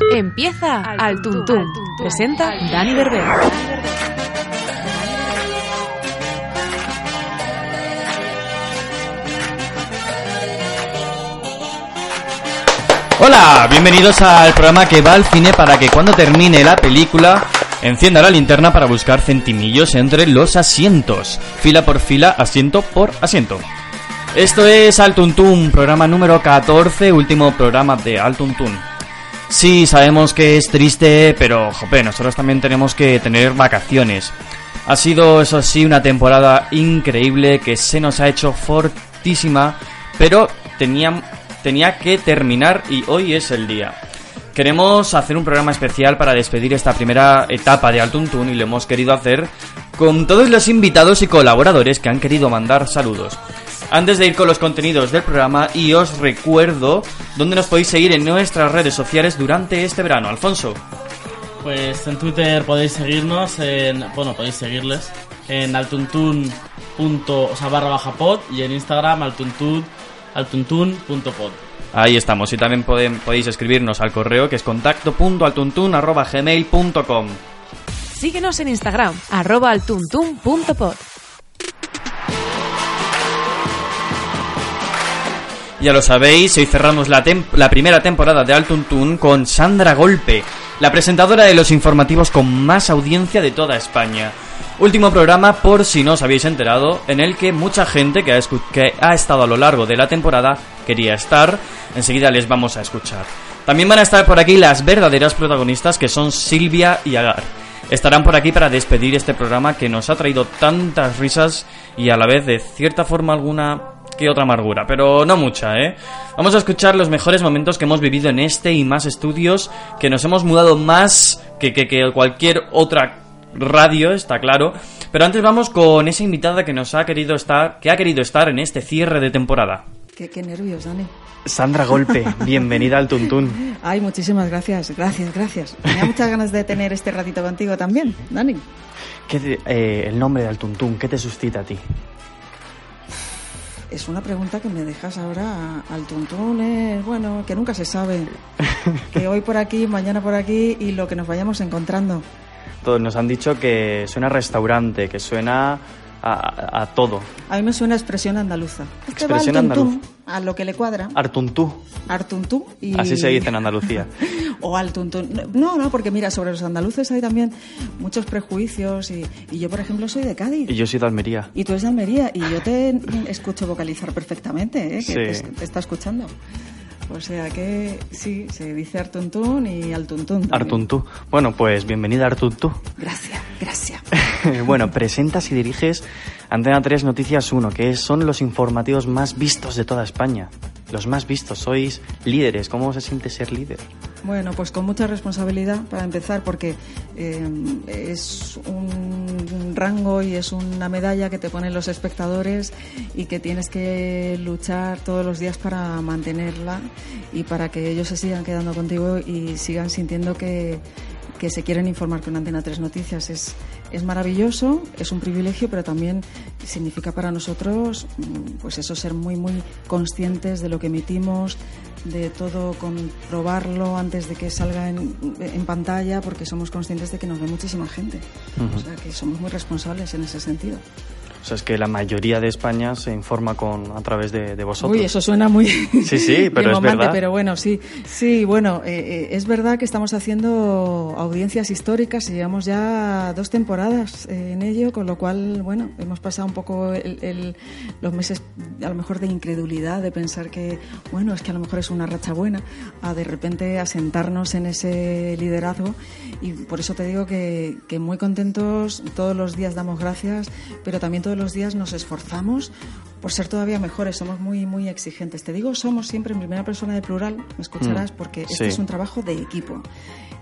Empieza Al Tuntún. Presenta Dani Berber. Hola, bienvenidos al programa que va al cine para que cuando termine la película encienda la linterna para buscar centimillos entre los asientos, fila por fila, asiento por asiento. Esto es Altuntún, programa número 14, último programa de Altuntún. Sí, sabemos que es triste, pero jope, nosotros también tenemos que tener vacaciones. Ha sido, eso sí, una temporada increíble que se nos ha hecho fortísima, pero tenía, tenía que terminar y hoy es el día. Queremos hacer un programa especial para despedir esta primera etapa de Altuntun y lo hemos querido hacer con todos los invitados y colaboradores que han querido mandar saludos. Antes de ir con los contenidos del programa, y os recuerdo dónde nos podéis seguir en nuestras redes sociales durante este verano. Alfonso. Pues en Twitter podéis seguirnos, en, bueno, podéis seguirles en altuntun. o sea, barra baja pod y en Instagram altuntun, altuntun.pod. Ahí estamos, y también pueden, podéis escribirnos al correo que es contacto.altuntun.gmail.com Síguenos en Instagram, arroba altuntun.pod. Ya lo sabéis, hoy cerramos la, la primera temporada de Altuntun con Sandra Golpe, la presentadora de los informativos con más audiencia de toda España. Último programa, por si no os habéis enterado, en el que mucha gente que ha, que ha estado a lo largo de la temporada quería estar. Enseguida les vamos a escuchar. También van a estar por aquí las verdaderas protagonistas que son Silvia y Agar. Estarán por aquí para despedir este programa que nos ha traído tantas risas y a la vez de cierta forma alguna que otra amargura, pero no mucha, ¿eh? Vamos a escuchar los mejores momentos que hemos vivido en este y más estudios, que nos hemos mudado más que, que, que cualquier otra radio, está claro. Pero antes vamos con esa invitada que nos ha querido estar, que ha querido estar en este cierre de temporada. Qué, qué nervios, Dani. Sandra Golpe, bienvenida al Tuntún. Ay, muchísimas gracias, gracias, gracias. Tenía muchas ganas de tener este ratito contigo también, Dani. ¿Qué eh, el nombre de Al Tuntún, ¿qué te suscita a ti? Es una pregunta que me dejas ahora al tuntún, eh, bueno, que nunca se sabe. que hoy por aquí, mañana por aquí y lo que nos vayamos encontrando. Todos nos han dicho que suena a restaurante, que suena a, todo. A mí me suena expresión andaluza. expresión andaluza. A lo que le cuadra. Artuntú. Artuntú. Y... Así se dice en Andalucía. o al No, no, porque mira, sobre los andaluces hay también muchos prejuicios y, yo, por ejemplo, soy de Cádiz. Y yo soy de Almería. Y tú eres de Almería y yo te escucho vocalizar perfectamente, ¿eh? que te, está escuchando. O sea que sí, se dice Artuntún y Altuntún. Artuntú. Bueno, pues bienvenida Artuntú. Gracias, gracias. bueno, presentas y diriges Antena 3 Noticias 1, que son los informativos más vistos de toda España. Los más vistos, sois líderes. ¿Cómo se siente ser líder? Bueno, pues con mucha responsabilidad para empezar, porque eh, es un rango y es una medalla que te ponen los espectadores y que tienes que luchar todos los días para mantenerla y para que ellos se sigan quedando contigo y sigan sintiendo que, que se quieren informar con Antena 3 Noticias. Es, es maravilloso, es un privilegio, pero también significa para nosotros, mm, pues eso, ser muy, muy conscientes de lo que emitimos, de todo comprobarlo antes de que salga en, en pantalla, porque somos conscientes de que nos ve muchísima gente. O sea, que somos muy responsables en ese sentido. O sea, es que la mayoría de España se informa con a través de, vosotros. Uy, eso suena muy... Sí, sí, pero es verdad. Pero bueno, sí, sí, bueno, eh, eh, es verdad que estamos haciendo audiencias históricas y llevamos ya dos temporadas eh, en ello, con lo cual, bueno, hemos pasado un poco los meses a lo mejor de incredulidad, de pensar que, bueno, es que a lo mejor es una racha buena, a de repente asentarnos en ese liderazgo y por eso te digo que, que muy contentos, todos los días damos gracias, pero también todo todos los días nos esforzamos por ser todavía mejores, somos muy, muy exigentes. Te digo, somos siempre en primera persona de plural, me escucharás, Mm, porque sí. este es un trabajo de equipo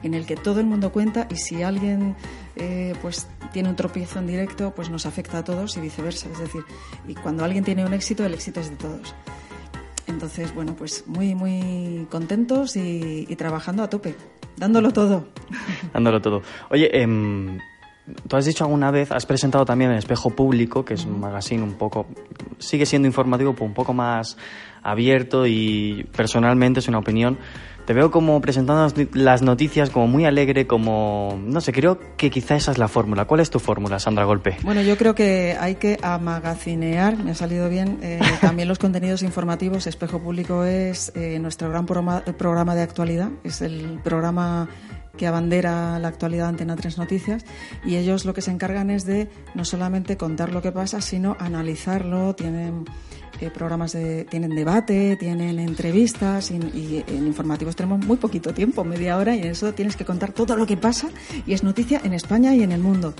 en el que todo el mundo cuenta y si alguien eh, pues tiene un tropiezo en directo, pues nos afecta a todos y viceversa. Es decir, y cuando alguien tiene un éxito, el éxito es de todos. Entonces, bueno, pues muy, muy contentos y, y trabajando a tope, dándolo todo. Dándolo todo. Oye, em, tú has dicho alguna vez, has presentado también el Espejo Público, que es un magazine un poco, sigue siendo informativo, pero un poco más abierto y personalmente es una opinión. Te veo como presentando las- noticias como muy alegre, como, no sé, creo que quizá esa es la fórmula. ¿Cuál es tu fórmula, Sandra Golpe? Bueno, yo creo que hay que amagacinear, me ha salido bien, eh, también los contenidos informativos. Espejo Público es eh, nuestro gran programa, programa de actualidad, es el programa que abandera la actualidad Antena 3 Noticias y ellos lo que se encargan es de no solamente contar lo que pasa, sino analizarlo, tienen eh, programas de, tienen debate, tienen entrevistas y, y en informativos tenemos muy poquito tiempo, media hora, y en eso tienes que contar todo lo que pasa y es noticia en España y en el mundo.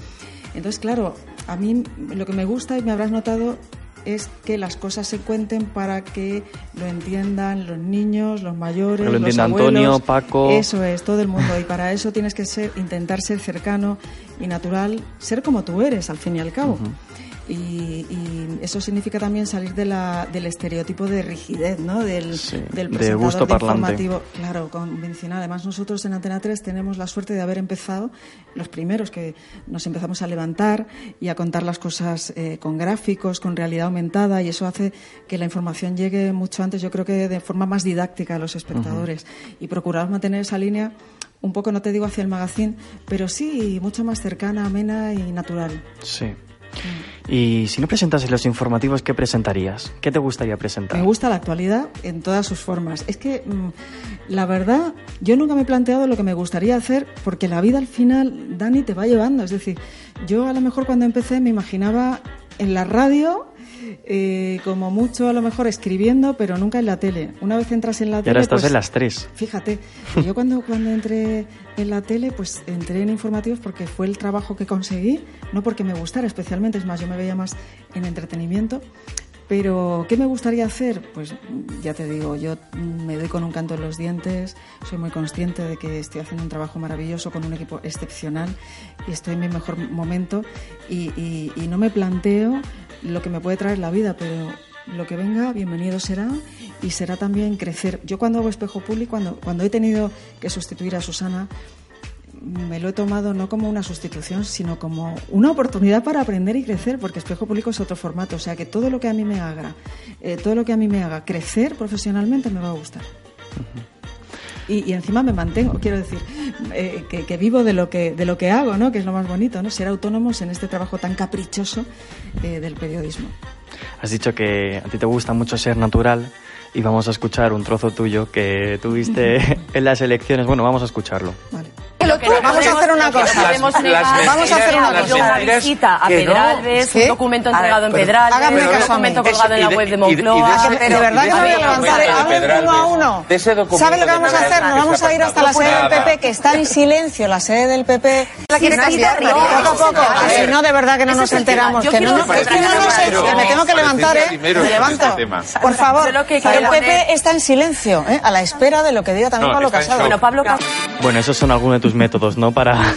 Entonces, claro, a mí lo que me gusta y me habrás notado es que las cosas se cuenten para que lo entiendan los niños, los mayores, lo los abuelos. Antonio, Paco. Eso es, todo el mundo. Y para eso tienes que ser, intentar ser cercano y natural, ser como tú eres, al fin y al cabo. Y, y eso significa también salir de la, del estereotipo de rigidez, ¿no? Del, Sí, del de presentador gusto parlante. informativo. Claro, convencional. Además, nosotros en Antena 3 tenemos la suerte de haber empezado, los primeros que nos empezamos a levantar y a contar las cosas eh, con gráficos, con realidad aumentada, y eso hace que la información llegue mucho antes, yo creo que de forma más didáctica a los espectadores. Y procuramos mantener esa línea un poco, no te digo hacia el magazine, pero sí mucho más cercana, amena y natural. Sí. Y si no presentas los informativos, ¿qué presentarías? ¿Qué te gustaría presentar? Me gusta la actualidad en todas sus formas. Es que, mm, la verdad, yo nunca me he planteado lo que me gustaría hacer porque la vida al final, Dani, te va llevando. Es decir, yo a lo mejor cuando empecé me imaginaba en la radio, eh, como mucho a lo mejor escribiendo, pero nunca en la tele. Una vez entras en la Y tele... ahora estás pues, en las tres. Fíjate, yo cuando, cuando entré en la tele, pues entré en informativos porque fue el trabajo que conseguí, no porque me gustara especialmente, es más, yo me veía más en entretenimiento. Pero, ¿qué me gustaría hacer? Pues ya te digo, yo me doy con un canto en los dientes, soy muy consciente de que estoy haciendo un trabajo maravilloso con un equipo excepcional y estoy en mi mejor momento y no me planteo lo que me puede traer la vida, pero lo que venga, bienvenido será y será también crecer. Yo cuando hago espejo público, cuando, cuando he tenido que sustituir a Susana, me lo he tomado no como una sustitución, sino como una oportunidad para aprender y crecer, porque Espejo Público es otro formato. O sea que todo lo que a mí me haga, eh, todo lo que a mí me haga crecer profesionalmente me va a gustar. Y, y encima me mantengo, quiero decir, eh, que, que vivo de lo que, de lo que hago, ¿no? Que es lo más bonito, ¿no? Ser autónomos en este trabajo tan caprichoso eh, del periodismo. Has dicho que a ti te gusta mucho ser natural y vamos a escuchar un trozo tuyo que tuviste en las elecciones. Bueno, vamos a escucharlo. Vale. Vamos a hacer una cosa. podemos negar Vamos a hacer una cosa. una visita a. Pedralbes, ¿Qué? un documento A ver, entregado en Pedralbes, hágame un caso a mí. documento colgado en la web de de- y de- y de Moncloa. ese- De verdad que me voy a levantar. uno a uno. de ese documento ¿Sabe lo que vamos a hacer? Nos vamos a ir hasta la sede del. PP, que está en silencio, la sede del PP. La quiere cambiar. Poco a poco, A que ver. si no, de verdad que no nos enteramos. Que no, quiero- no, es que no nos me tengo que levantar, ¿eh? Me levanto. Por favor, el PP está en silencio, ¿eh? a la espera de lo que diga también Pablo Casado. Bueno, esos son algunos de tus métodos, ¿no? Para...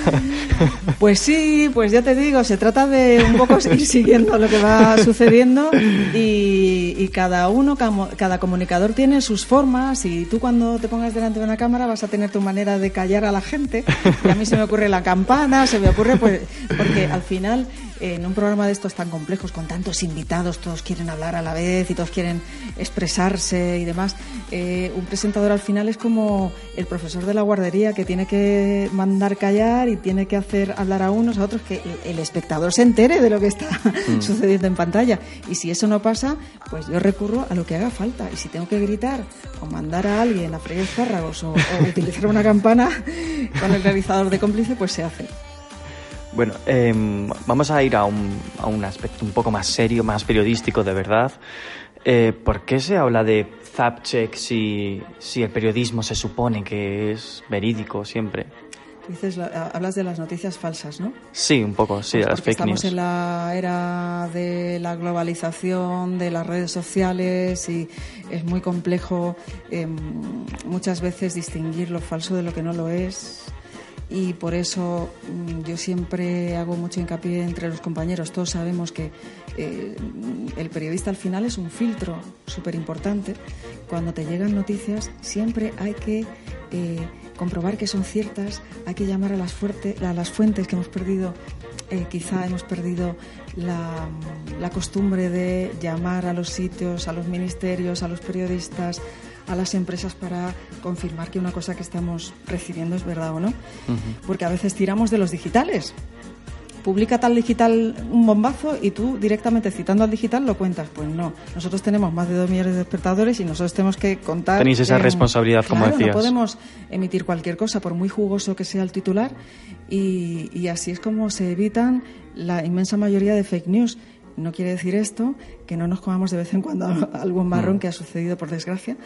Pues sí, pues ya te digo, se trata de un poco ir siguiendo lo que va sucediendo y, y cada uno, cada comunicador tiene sus formas y tú cuando te pongas delante de una cámara vas a tener tu manera de callar a la gente y a mí se me ocurre la campana, se me ocurre pues porque al final en un programa de estos tan complejos con tantos invitados, todos quieren hablar a la vez y todos quieren expresarse y demás, eh, un presentador al final es como el profesor de la guardería que tiene que mandar callar y tiene que hacer hablar a unos, a otros, que el- espectador se entere de lo que está sucediendo en pantalla. Y si eso no pasa, pues yo recurro a lo que haga falta. Y si tengo que gritar o mandar a alguien a freír espárragos o, o utilizar una campana con el realizador de cómplice, pues se hace. Bueno, em, vamos a ir a un, a un aspecto un poco más serio, más periodístico, de verdad. Eh, ¿Por qué se habla de fact check si, si el periodismo se supone que es verídico siempre? Dices, la- hablas de las noticias falsas, ¿no? Sí, un poco, sí, Pues las fake estamos news. en la era de la globalización, de las redes sociales y es muy complejo em, muchas veces distinguir lo falso de lo que no lo es. Y por eso mm, yo siempre hago mucho hincapié entre los compañeros. Todos sabemos que eh, el periodista al final es un filtro súper importante. Cuando te llegan noticias siempre hay que eh, comprobar que son ciertas, hay que llamar a las, fuerte- a las fuentes que hemos perdido eh, quizá hemos perdido la, la costumbre de llamar a los sitios, a los ministerios, a los periodistas, a las empresas para confirmar que una cosa que estamos recibiendo es verdad o no. Porque a veces tiramos de los digitales. Publica tal digital un bombazo y tú directamente citando al digital lo cuentas. Pues no, nosotros tenemos más de dos millones de espectadores y nosotros tenemos que contar. Tenéis esa responsabilidad, como claro, decías. No podemos emitir cualquier cosa, por muy jugoso que sea el titular, y, y así es como se evitan la inmensa mayoría de fake news. No quiere decir esto que no nos comamos de vez en cuando algún marrón que ha sucedido por desgracia,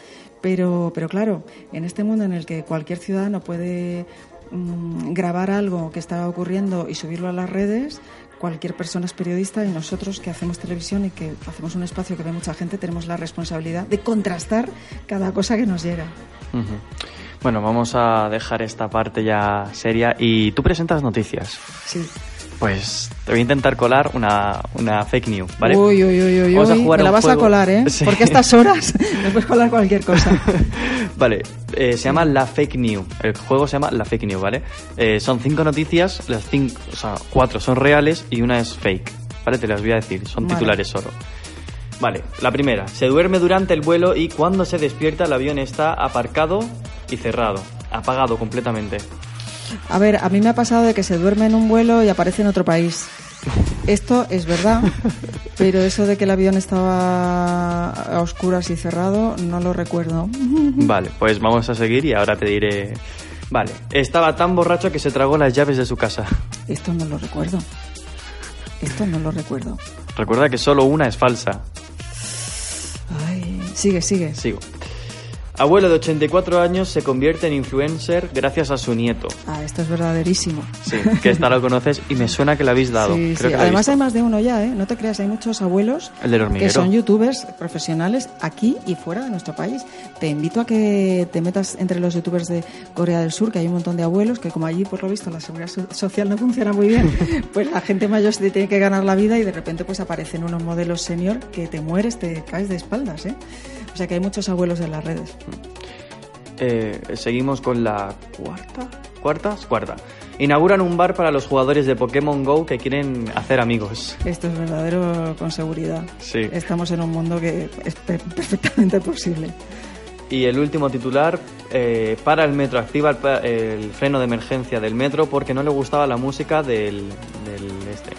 pero, pero claro, en este mundo en el que cualquier ciudadano puede mm, grabar algo que está ocurriendo y subirlo a las redes, cualquier persona es periodista y nosotros que hacemos televisión y que hacemos un espacio que ve mucha gente tenemos la responsabilidad de contrastar cada cosa que nos llega. Bueno, vamos a dejar esta parte ya seria. Y tú presentas noticias. Sí. Pues te voy a intentar colar una, una fake news, ¿vale? Uy, uy, uy, uy, Vamos a jugar me la vas juego. a colar, ¿eh? Sí. Porque a estas horas me puedes colar cualquier cosa. Vale, eh, se llama La Fake News. El juego se llama La Fake News, ¿vale? Eh, son cinco noticias, las cinco, o sea, cuatro son reales y una es fake. ¿Vale? Te las voy a decir, son Vale. titulares solo. Vale, la primera. Se duerme durante el vuelo y cuando se despierta el avión está aparcado y cerrado. Apagado completamente. A ver, a mí me ha pasado de que se duerme en un vuelo y aparece en otro país. Esto es verdad, pero eso de que el avión estaba a oscuras y cerrado no lo recuerdo. Vale, pues vamos a seguir y ahora te diré... Vale, estaba tan borracho que se tragó las llaves de su casa. Esto no lo recuerdo. Esto no lo recuerdo. Recuerda que solo una es falsa. Ay, sigue, sigue. Sigo. Abuelo de 84 años se convierte en influencer gracias a su nieto. Ah, esto es verdaderísimo. Sí, que esta lo conoces y me suena que la habéis dado. Sí, Creo sí. que Además visto. hay más de uno ya, ¿eh? No te creas, hay muchos abuelos que son youtubers profesionales aquí y fuera de nuestro país. Te invito a que te metas entre los youtubers de Corea del Sur, que hay un montón de abuelos que como allí, por lo visto, la seguridad so- social no funciona muy bien, pues la gente mayor se tiene que ganar la vida y de repente pues aparecen unos modelos senior que te mueres, te caes de espaldas, ¿eh? O sea que hay muchos abuelos en las redes. Eh, seguimos con la cuarta. ¿Cuarta? Cuarta. Inauguran un bar para los jugadores de Pokémon Go que quieren hacer amigos. Esto es verdadero con seguridad. Sí. Estamos en un mundo que es per- perfectamente posible. Y el último titular, eh, para el metro, activa el, el freno de emergencia del metro porque no le gustaba la música del, del este.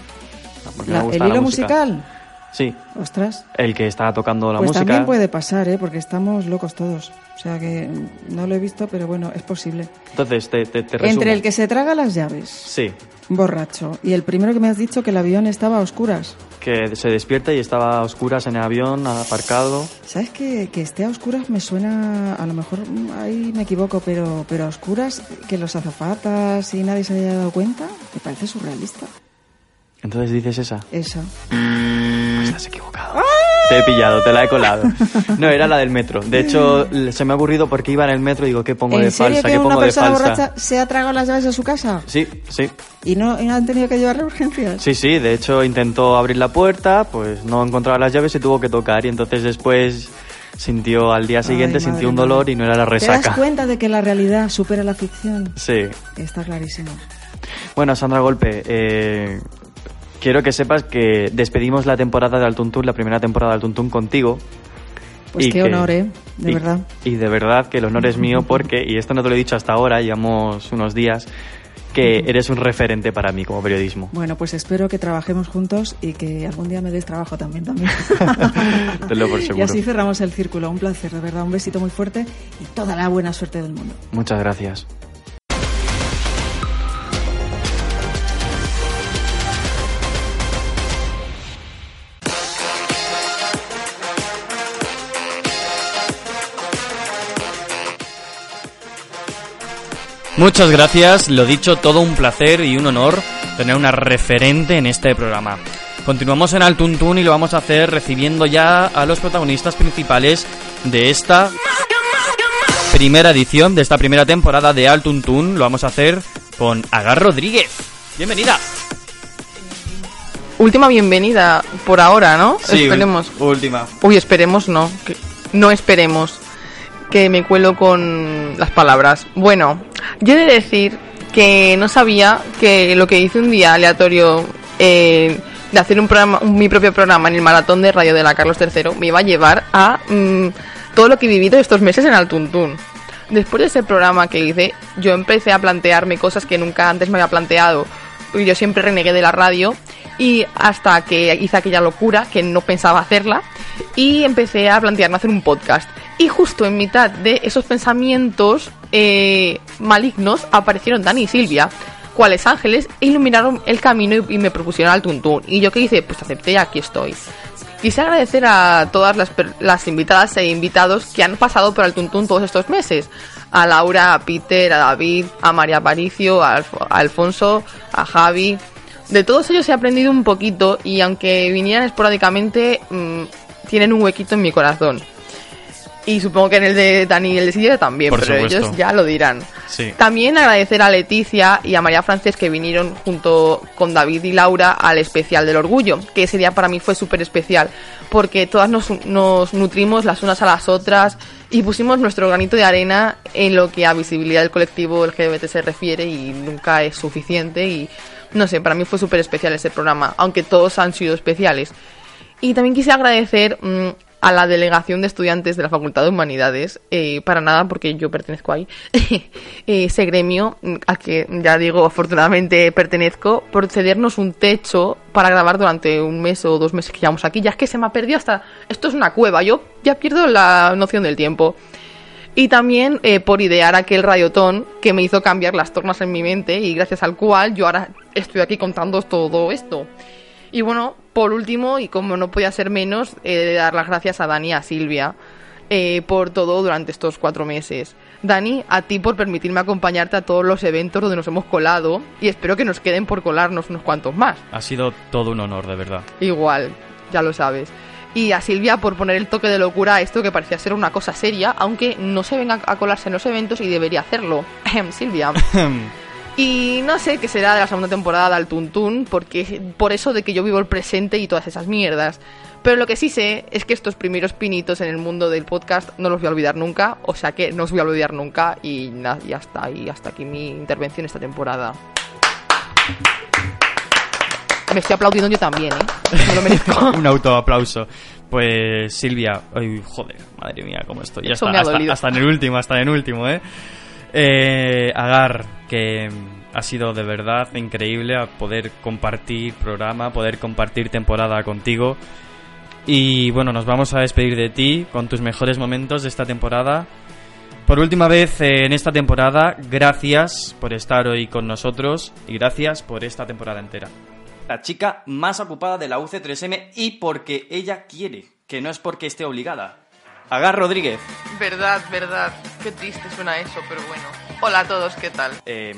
No, La- ¿El hilo musical? Sí, Ostras. el que estaba tocando la pues música. también puede pasar, ¿eh? Porque estamos locos todos. O sea que no lo he visto, pero bueno, es posible. Entonces, te, te, te resumo. Entre el que se traga las llaves, Sí, borracho, y el primero que me has dicho que el avión estaba a oscuras. que se despierta y estaba a oscuras en el avión, aparcado. ¿Sabes que, que esté a oscuras me suena, a lo mejor ahí me equivoco, pero, pero a oscuras, que los azafatas y nadie se haya dado cuenta, me parece surrealista. Entonces dices esa. Esa. Pues estás equivocado. Te he pillado, te la he colado. No, era la del metro. De hecho, se me ha ocurrido porque iba en el metro y digo, ¿qué pongo de ¿En serio falsa? que ¿Qué una pongo de falsa? borracha se ha tragado las llaves de su casa? Sí, sí. ¿Y no, y no han tenido que llevarle urgencias? Sí, sí, de hecho intentó abrir la puerta, pues no encontraba las llaves y tuvo que tocar y entonces después sintió al día siguiente Ay, sintió un dolor y no era la ¿Te das resaca. cuenta de que la realidad supera la ficción? Sí. Está clarísimo. Bueno, Sandra Golpe, eh, quiero que sepas que despedimos la temporada de Altuntún, la primera temporada de Altuntún contigo. Pues Y qué que- honor, ¿eh? De y- verdad. Y de verdad que el honor es mío porque, y esto no te lo he dicho hasta ahora, llevamos unos días, que eres un referente para mí como periodismo. Bueno, pues espero que trabajemos juntos y que algún día me des trabajo también. también. Tenlo por y seguro. así cerramos el círculo. Un placer, de verdad. Un besito muy fuerte y toda la buena suerte del mundo. Muchas gracias. Muchas gracias, lo dicho, todo un placer y un honor tener una referente en este programa. Continuamos en Altuntun y lo vamos a hacer recibiendo ya a los protagonistas principales de esta primera edición, de esta primera temporada de Altuntun. Lo vamos a hacer con Agar Rodríguez. Bienvenida. Última bienvenida por ahora, ¿no? esperemos. Última. Uy, esperemos no. que- no esperemos. Que me cuelo con las palabras. Bueno, yo he de decir que no sabía que lo que hice un día aleatorio eh, de hacer un programa, mi propio programa en el maratón de radio de la Carlos III me iba a llevar a mm, todo lo que he vivido estos meses en Altuntún. Después de ese programa que hice, yo empecé a plantearme cosas que nunca antes me había planteado. Yo siempre renegué de la radio y hasta que hice aquella locura que no pensaba hacerla y empecé a plantearme hacer un podcast. Y justo en mitad de esos pensamientos eh, malignos aparecieron Dani y Silvia, cuales ángeles, iluminaron el camino y, me propusieron al tuntún. Y yo qué hice, pues acepté aquí estoy. Quise agradecer a todas las, las invitadas e invitados que han pasado por el Tuntún todos estos meses. A Laura, a Peter, a David, a María Aparicio, a Alfonso, a Javi. De todos ellos he aprendido un poquito y aunque vinieran esporádicamente, mm, tienen un huequito en mi corazón. Y supongo que en el de Dani y el de Silvia también, Por pero supuesto. ellos ya lo dirán. Sí. También agradecer a Leticia y a María Frances que vinieron junto con David y Laura al especial del orgullo, que ese día para mí fue súper especial, porque todas nos, nos nutrimos las unas a las otras y pusimos nuestro granito de arena en lo que a visibilidad del colectivo LGBT se refiere y nunca es suficiente y no sé, para mí fue súper especial ese programa, aunque todos han sido especiales. Y también quise agradecer mm, a la delegación de estudiantes de la Facultad de Humanidades, eh, para nada porque yo pertenezco ahí, eh, ese gremio mm, al que ya digo afortunadamente pertenezco, por cedernos un techo para grabar durante un mes o dos meses que llevamos aquí. Ya es que se me ha perdido hasta... Esto es una cueva, yo ya pierdo la noción del tiempo. Y también eh, por idear aquel radiotón que me hizo cambiar las tornas en mi mente y gracias al cual yo ahora estoy aquí contando todo esto. Y bueno, por último, y como no podía ser menos, he de dar las gracias a Dani y a Silvia eh, por todo durante estos cuatro meses. Dani, a ti por permitirme acompañarte a todos los eventos donde nos hemos colado y espero que nos queden por colarnos unos cuantos más. Ha sido todo un honor, de verdad. Igual, ya lo sabes. Y a Silvia por poner el toque de locura a esto que parecía ser una cosa seria, aunque no se venga a colarse en los eventos y debería hacerlo. Silvia. Y no sé qué será de la segunda temporada del Tuntún, porque por eso de que yo vivo el presente y todas esas mierdas. Pero lo que sí sé es que estos primeros pinitos en el mundo del podcast no los voy a olvidar nunca, o sea que no os voy a olvidar nunca y ya está, y hasta aquí mi intervención esta temporada. Me estoy aplaudiendo yo también, ¿eh? Me lo merezco. un autoaplauso. Pues Silvia, ay, joder, madre mía, cómo estoy. Ya hasta, dolido. hasta en el último, hasta en el último, ¿eh? Eh, Agar, que ha sido de verdad increíble a poder compartir programa, poder compartir temporada contigo. Y bueno, nos vamos a despedir de ti con tus mejores momentos de esta temporada. Por última vez en esta temporada, gracias por estar hoy con nosotros y gracias por esta temporada entera. La chica más ocupada de la UC3M y porque ella quiere, que no es porque esté obligada. Agar Rodríguez. Verdad, verdad. Qué triste suena eso, pero bueno. Hola a todos, ¿qué tal? Eh,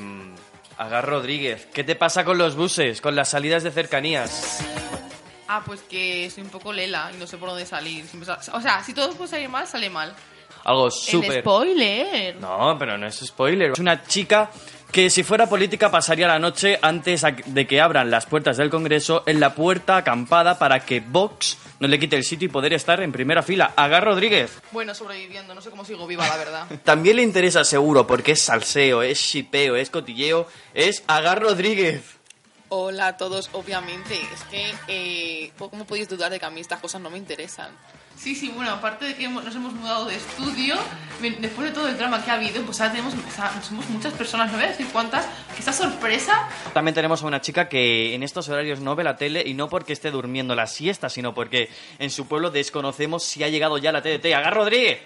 Agar Rodríguez, ¿qué te pasa con los buses, con las salidas de cercanías? Ah, pues que soy un poco lela y no sé por dónde salir. O sea, si todo puede salir mal, sale mal. Algo súper... spoiler. No, pero no es spoiler. Es una chica que si fuera política pasaría la noche antes a- de que abran las puertas del Congreso en la puerta acampada para que Vox no le quite el sitio y poder estar en primera fila. Agar Rodríguez. Bueno, sobreviviendo, no sé cómo sigo viva, la verdad. También le interesa seguro porque es salseo, es shipeo, es cotilleo, es Agar Rodríguez. Hola a todos, obviamente. Es que, eh, ¿cómo podéis dudar de que a mí estas cosas no me interesan? Sí, sí, bueno, aparte de que nos hemos mudado de estudio, después de todo el drama que ha habido, pues ahora tenemos, o sea, somos muchas personas, no voy a decir cuántas, que esta sorpresa También tenemos a una chica que en estos horarios no ve la tele y no porque esté durmiendo la siesta, sino porque en su pueblo desconocemos si ha llegado ya la TDT. Agar Rodríguez.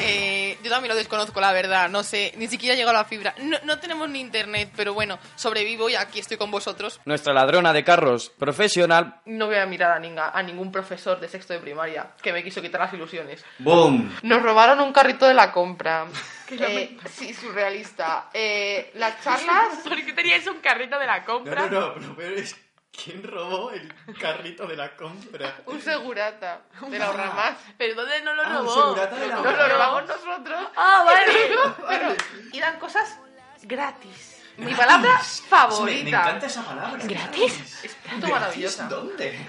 Eh, yo también lo desconozco, la verdad. No sé, ni siquiera llegó la fibra. No, no tenemos ni internet, pero bueno, sobrevivo y aquí estoy con vosotros. Nuestra ladrona de carros profesional. No voy a mirar a, ninga- a ningún profesor de sexto de primaria que me quiso quitar las ilusiones. ¡Boom! Nos robaron un carrito de la compra. Eh, sí, surrealista. Eh, las charlas. ¿Por qué teníais un carrito de la compra? no, pero peor es. ¿Quién robó el carrito de la compra? Un segurata de la ahorra ¿Pero dónde no lo Ah, un robó? segurata de la Nos lo robamos nosotros. Ah, vale. Pero, y dan cosas gratis. Mi palabra favorita. esa palabra. ¿Gratis? Es puto maravillosa. ¿Dónde?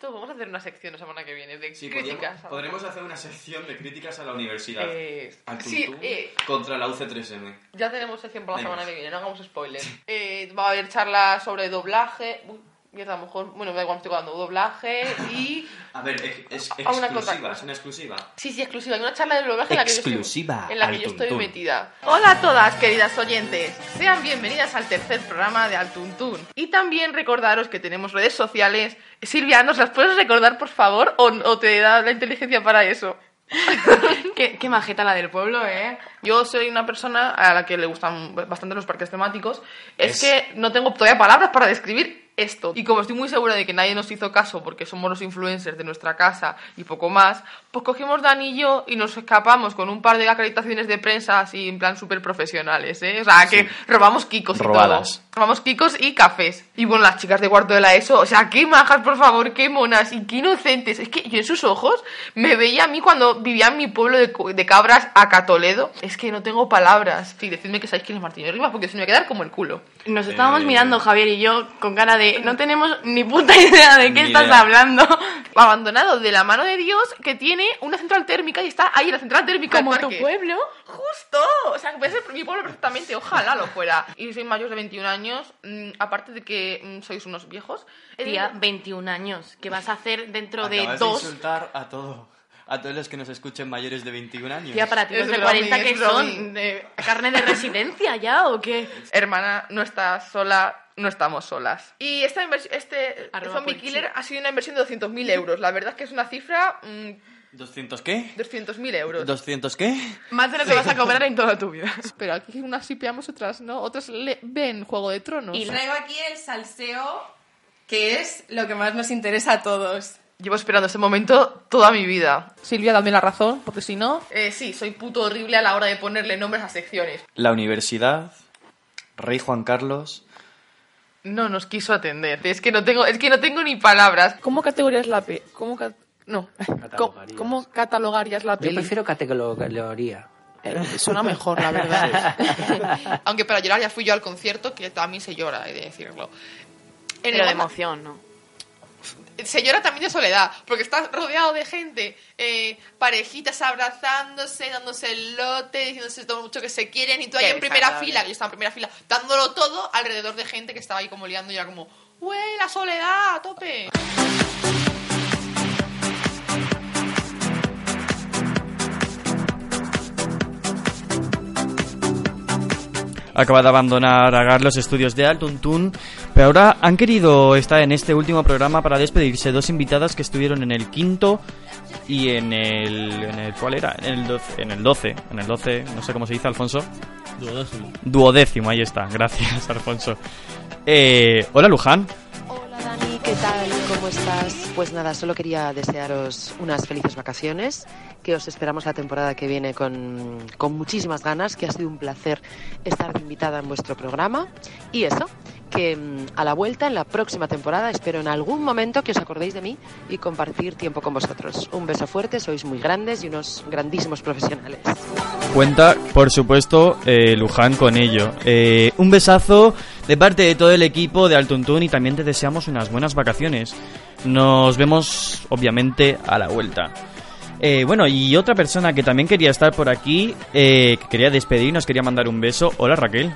Esto vamos a hacer una sección la semana que viene de Sí, críticas. podríamos, podremos hacer una sección de críticas a la universidad. Eh, Al sí, eh, contra la UC3M. ya tenemos sección para la Venga. semana que viene, no hagamos spoiler. Eh, va a haber charlas sobre doblaje. Uy, mierda, a lo mejor. Bueno, da igual, me estoy acordando. Doblaje y. A ver, es, es A una exclusiva, cosa. es una exclusiva. Sí, sí, exclusiva. Hay una charla de doblaje en la que yo Exclusiva estoy, en la que yo estoy metida. Hola a todas, queridas oyentes. Sean bienvenidas al tercer programa de Altuntún. Y también recordaros que tenemos redes sociales. Silvia, ¿nos las puedes recordar, por favor? ¿O, o te da la inteligencia para eso? qué, qué majeta la del pueblo, ¿eh? Yo soy una persona a la que le gustan bastante los parques temáticos. Es, Es- que no tengo todavía palabras para describir esto. Y como estoy muy segura de que nadie nos hizo caso porque somos los influencers de nuestra casa y poco más, pues cogimos Dani y yo y nos escapamos con un par de acreditaciones de prensa así en plan súper profesionales, ¿eh? O sea, que robamos kikos y Robadas. todo. Robamos kikos y cafés. Y bueno, las chicas de cuarto de la ESO, o sea, qué majas, por favor, qué monas y qué inocentes. Es que yo en sus ojos me veía a mí cuando vivía en mi pueblo de, de cabras, acá Toledo. Es que no tengo palabras. Sí, decidme que sabéis quién es Martín Rivas porque se me va a quedar como el culo. Nos estábamos Eh. mirando, Javier y yo, con cara de no tenemos ni puta idea de qué Ni estás idea. hablando. Abandonado de la mano de Dios que tiene una central térmica y está ahí en la central térmica Como tu pueblo. Justo, o sea, puede ser mi pueblo perfectamente, ojalá lo fuera. Y soy mayor de 21 años, mm, aparte de que mm, sois unos viejos. de- Tía, 21 años. ¿Qué vas a hacer dentro de dos? insultar a todo, a todos los que nos escuchen mayores de 21 años. Tía, para ti los de bromi, 40 que son de carne de residencia ya o qué? hermana, no estás sola, no estamos solas. Y esta este Arroba Zombie. Killer ha sido una inversión de 200.000 euros. La verdad es que es una cifra... mm, ¿200 qué? 200.000 euros. ¿200 qué? Más de lo que vas a cobrar en toda tu vida. Pero aquí unas sí pillamos, otras no. Otras le- ven Juego de Tronos. Y traigo aquí el salseo, que es lo que más nos interesa a todos. Llevo esperando este momento toda mi vida. Silvia, dame la razón, porque si no... Eh, sí, soy puto horrible a la hora de ponerle nombres a secciones. La universidad, Rey Juan Carlos. No nos quiso atender. Es que no tengo, es que no tengo ni palabras. ¿Cómo categorías la pe... ¿Cómo ca- No. ¿Cómo, cómo catalogarías la Yo peli? prefiero categoría. Eh, suena mejor, la verdad. Aunque para llorar ya fui yo al concierto, que también se llora, he de decirlo. En Pero de emoción, ¿no? se llora también de soledad, porque estás rodeado de gente, eh, parejitas abrazándose, dándose el lote, diciéndose todo mucho que se quieren, y tú ahí Qué en primera fila, que yo estaba en primera fila, dándolo todo alrededor de gente que estaba ahí como liando y era como, ¡Güey, la soledad, a tope! Acaba de abandonar Agar los estudios de Altuntun, pero ahora han querido estar en este último programa para despedirse dos invitadas que estuvieron en el quinto y en el, en el ¿cuál era? En el 12, en el 12, en el 12, no sé cómo se dice, Alfonso. Duodécimo. Duodécimo, ahí está, gracias, Alfonso. Eh, hola, Luján. ¿Qué tal? ¿Cómo estás? Pues nada, solo quería desearos unas felices vacaciones, que os esperamos la temporada que viene con, con muchísimas ganas, que ha sido un placer estar invitada en vuestro programa. Y eso, que mm, a la vuelta, en la próxima temporada, espero en algún momento que os acordéis de mí y compartir tiempo con vosotros. Un beso fuerte, sois muy grandes y unos grandísimos profesionales. Cuenta, por supuesto, eh, Luján con ello. Eh, un besazo de parte de todo el equipo de Altuntun y también te deseamos unas buenas vacaciones. Nos vemos, obviamente, a la vuelta. Eh, bueno, y otra persona que también quería estar por aquí, eh, que quería despedirnos, quería mandar un beso. Hola, Raquel.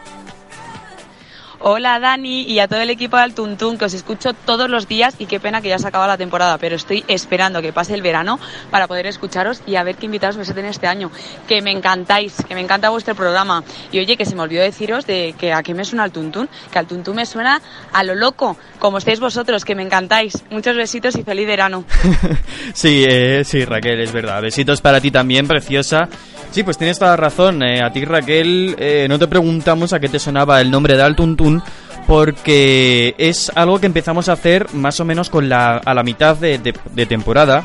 Hola Dani y a todo el equipo de Altuntún que os escucho todos los días y qué pena que ya se acaba la temporada, pero estoy esperando que pase el verano para poder escucharos y a ver qué invitados me en este año. Que me encantáis, que me encanta vuestro programa. Y oye, que se me olvidó deciros de que a qué me suena Altuntún, que Altuntún me suena a lo loco, como estáis vosotros, que me encantáis. Muchos besitos y feliz verano. sí, eh, sí, Raquel, es verdad. Besitos para ti también, preciosa. Sí, pues tienes toda la razón. eh, a ti, Raquel, eh, no te preguntamos a qué te sonaba el nombre de Al Tuntún, porque es algo que empezamos a hacer más o menos con la, a la mitad de, de- de temporada.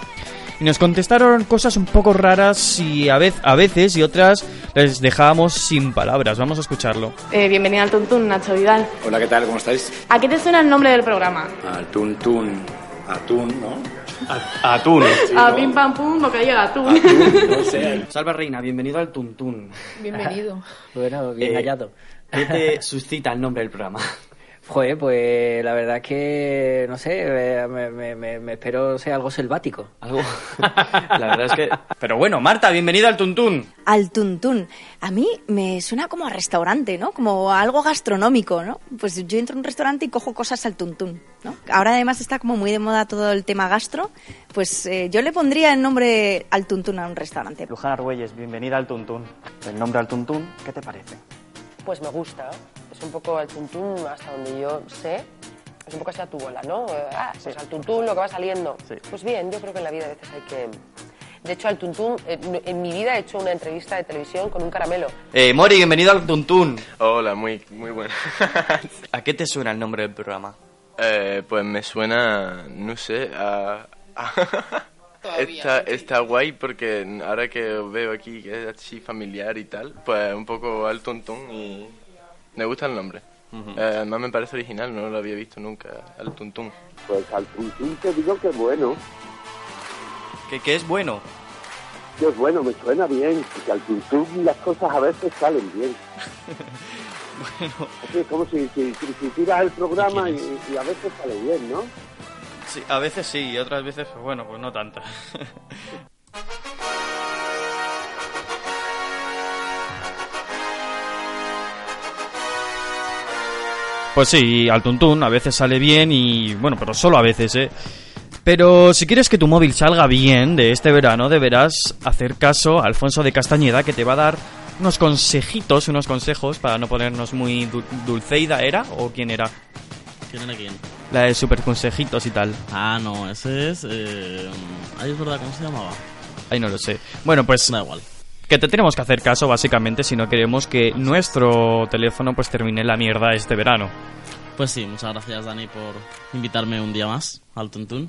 Y nos contestaron cosas un poco raras y a, vez, a veces y otras les dejábamos sin palabras. Vamos a escucharlo. Eh, bienvenida al Tuntún, Nacho Vidal. Hola, ¿qué tal? ¿Cómo estáis? ¿A qué te suena el nombre del programa? Al tuntún. Atún, ¿no? atún. a Pim Pam Pum, bocadillo de atún. No sé. Salva Reina, bienvenido al Tuntún. Bienvenido. Bueno, bien Eh, hallado. ¿Qué te suscita el nombre del programa? Joder, pues la verdad es que, no sé, me, me- me- me espero sea algo selvático. Algo. La verdad es que. Pero bueno, Marta, bienvenida al Tuntún. Al tuntún. A mí me suena como a restaurante, ¿no? Como a algo gastronómico, ¿no? Pues yo entro en un restaurante y cojo cosas al tuntún, ¿no? Ahora además está como muy de moda todo el tema gastro, pues eh, yo le pondría el nombre al tuntún a un restaurante. Luján Argüelles, bienvenida al Tuntún. El nombre al Tuntún, ¿qué te parece? Pues me gusta. Es un poco al tuntún, hasta donde yo sé. Es un poco así a tu bola, ¿no? Eh, Ah, pues al tuntún lo que va saliendo. Pues bien, yo creo que en la vida a veces hay que... De hecho, al tuntún, eh, en mi vida he hecho una entrevista de televisión con un caramelo. Eh, Mori, bienvenido al Tuntún. Hola, muy, muy bueno. ¿A qué te suena el nombre del programa? Eh, pues me suena, no sé, a... está, está guay porque ahora que veo aquí que es así familiar y tal, pues un poco al tuntún y me gusta el nombre. Eh, además me parece original, no lo había visto nunca, al tuntún. Pues al tuntún te digo que es bueno. ¿Qué, qué es bueno? Que es bueno, me suena bien. Porque al tuntún las cosas a veces salen bien. bueno. Es como si, si, si, si tiras el programa y, y a veces sale bien, ¿no? A veces sí, y otras veces, pues bueno, pues no tanto. Pues sí, al tuntún a veces sale bien y bueno, pero solo a veces, ¿eh? Pero si quieres que tu móvil salga bien de este verano, deberás hacer caso a Alfonso de Castañeda que te va a dar unos consejitos, unos consejos para no ponernos muy dul- Dulceida, ¿era? ¿O quién era? ¿Quién era quién? La de super consejitos y tal. Ah, no, ese es... Eh... Ahí es verdad, ¿cómo se llamaba? Ahí no lo sé. Bueno, pues... Da igual. Que te tenemos que hacer caso, básicamente, si no queremos que nuestro teléfono pues termine la mierda este verano. Pues sí, muchas gracias Dani por invitarme un día más al Tuntún.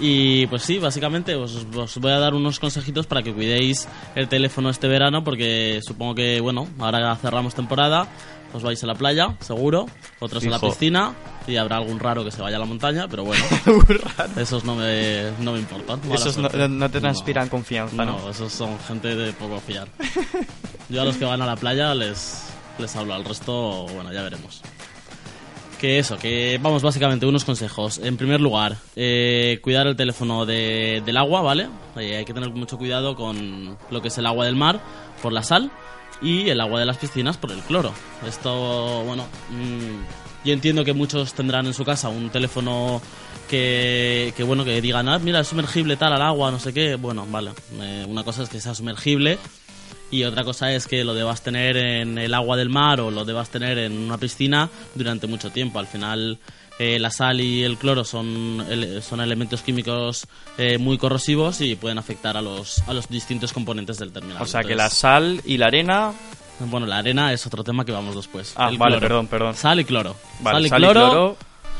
Y pues sí, básicamente os, os voy a dar unos consejitos para que cuidéis el teléfono este verano porque supongo que, bueno, ahora cerramos temporada, os vais a la playa, seguro, otros a la piscina y habrá algún raro que se vaya a la montaña, pero bueno, esos no me, no me importan. Esos no, no te transpiran confianza, ¿no? No, esos son gente de poco fiar. Yo a los que van a la playa les, les hablo, al resto, bueno, ya veremos. Que eso, que vamos básicamente unos consejos. En primer lugar, eh, cuidar el teléfono de- del agua, ¿vale? Eh, hay que tener mucho cuidado con lo que es el agua del mar por la sal y el agua de las piscinas por el cloro. Esto, bueno, mm, yo entiendo que muchos tendrán en su casa un teléfono que, que bueno, que digan, ah, mira, es sumergible tal al agua, no sé qué. Bueno, vale, eh, una cosa es que sea sumergible y otra cosa es que lo debas tener en el agua del mar o lo debas tener en una piscina durante mucho tiempo. Al final, eh, la sal y el cloro son, ele- son elementos químicos eh, muy corrosivos y pueden afectar a los, a los distintos componentes del terminal. O sea, que la sal y la arena... Bueno, la arena es otro tema que vamos después. Ah, El vale, cloro. perdón, perdón. Sal y cloro. Vale, sal y sal y cloro,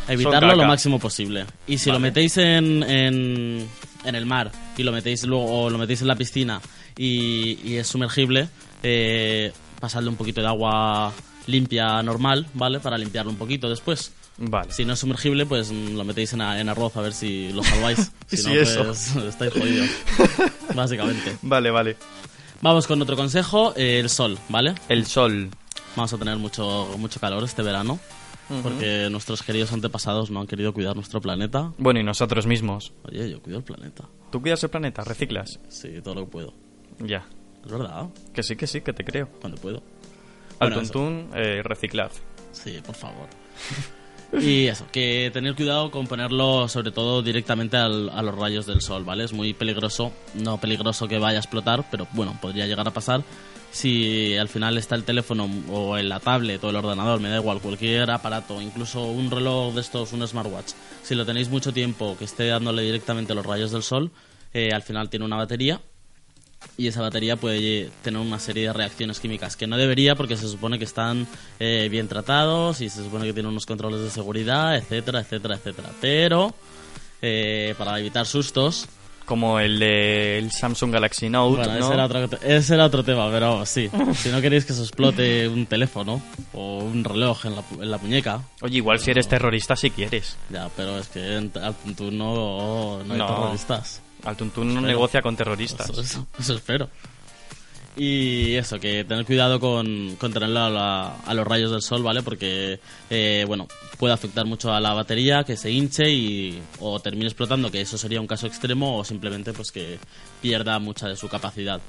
evitarlo lo máximo posible. Y si lo metéis en, en, en el mar y lo metéis luego o lo metéis en la piscina y, y es sumergible, eh, pasadle un poquito de agua limpia normal, ¿vale? Para limpiarlo un poquito después. Vale. Si no es sumergible, pues mm, lo metéis en, a- en arroz a ver si lo salváis. si Sí, no, eso. pues estáis jodidos. Básicamente. Vale, vale. Vamos con otro consejo, eh, el sol, ¿vale? El sol. Vamos a tener mucho, mucho calor este verano. Porque nuestros queridos antepasados no han querido cuidar nuestro planeta. Bueno, y nosotros mismos. Oye, yo cuido el planeta. ¿Tú cuidas el planeta? ¿Reciclas? Sí, todo lo que puedo. Ya. Es verdad. Que sí, que sí, que te creo. Cuando puedo. Al Bueno, tuntún, eh, reciclad. Sí, por favor. Y eso, que tener cuidado con ponerlo sobre todo directamente al- a los rayos del sol, ¿vale? Es muy peligroso, no peligroso que vaya a explotar, pero bueno, podría llegar a pasar si al final está el teléfono o en la tablet o el ordenador, me da igual, cualquier aparato, incluso un reloj de estos, un smartwatch, si lo tenéis mucho tiempo que esté dándole directamente los rayos del sol, eh, al final tiene una batería y esa batería puede tener una serie de reacciones químicas que no debería porque se supone que están eh, bien tratados y se supone que tienen unos controles de seguridad, etcétera, etcétera, etcétera. Pero eh, para evitar sustos, Como el del Samsung Galaxy Note, bueno, ¿no? ese, era otro, ese era otro tema, pero vamos, sí. si no queréis que se explote un teléfono o un reloj en la, en la muñeca. Oye, igual si eres terrorista si quieres. Ya, pero es que en Tuntún no, no hay terroristas. Al Tuntún no Espero. negocia con terroristas. Eso, eso- eso espero. Y eso, que tener cuidado con, con tenerlo a, la- a los rayos del sol, ¿vale? Porque, eh, bueno, puede afectar mucho a la batería, que se hinche y o termine explotando, que eso sería un caso extremo, o simplemente pues que pierda mucha de su capacidad.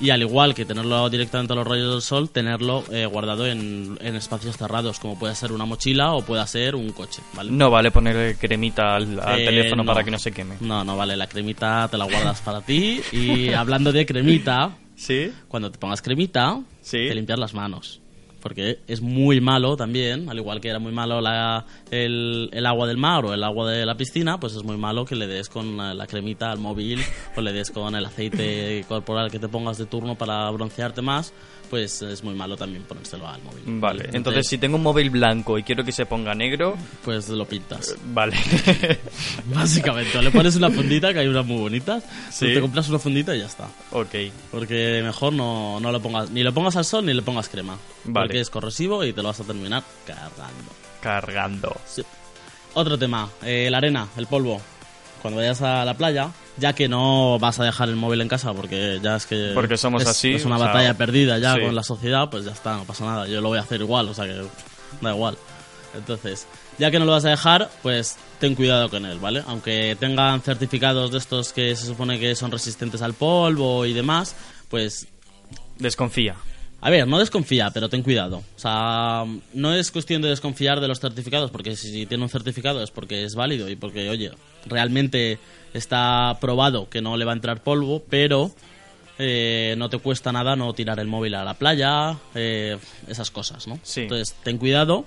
Y al igual que tenerlo directamente a los rayos del sol, tenerlo eh, guardado en, en espacios cerrados, como puede ser una mochila o puede ser un coche, ¿vale? No vale poner cremita al, al Eh, teléfono no. para que no se queme. No, no vale, la cremita te la guardas para ti. Y hablando de cremita, ¿Sí? cuando te pongas cremita, te limpias las manos. Porque es muy malo también, al igual que era muy malo la- el, el agua del mar o el agua de la piscina, pues es muy malo que le des con la cremita al móvil o le des con el aceite corporal que te pongas de turno para broncearte más, pues es muy malo también ponérselo al móvil. Vale, entonces si tengo un móvil blanco y quiero que se ponga negro... Pues lo pintas. Vale. Básicamente, le pones una fundita, que hay unas muy bonitas, Sí. te compras una fundita y ya está. ok. Porque mejor no, no lo pongas, ni lo pongas al sol ni le pongas crema. Vale. Porque es corrosivo y te lo vas a terminar cargando. Cargando. Sí. Otro tema, eh, la arena, el polvo. Cuando vayas a la playa, ya que no vas a dejar el móvil en casa porque ya es que... Porque somos es- así, Es una sea, batalla perdida ya sí. con la sociedad, pues ya está, no pasa nada. Yo lo voy a hacer igual, o sea que da igual. Entonces, ya que no lo vas a dejar, pues ten cuidado con él, ¿vale? Aunque tengan certificados de estos que se supone que son resistentes al polvo y demás, pues Desconfía. A ver, no desconfía, pero ten cuidado. O sea, no es cuestión de desconfiar de los certificados, porque si tiene un certificado es porque es válido y porque, oye, realmente está probado que no le va a entrar polvo, pero eh, no te cuesta nada no tirar el móvil a la playa, eh, esas cosas, ¿no? Sí. Entonces, ten cuidado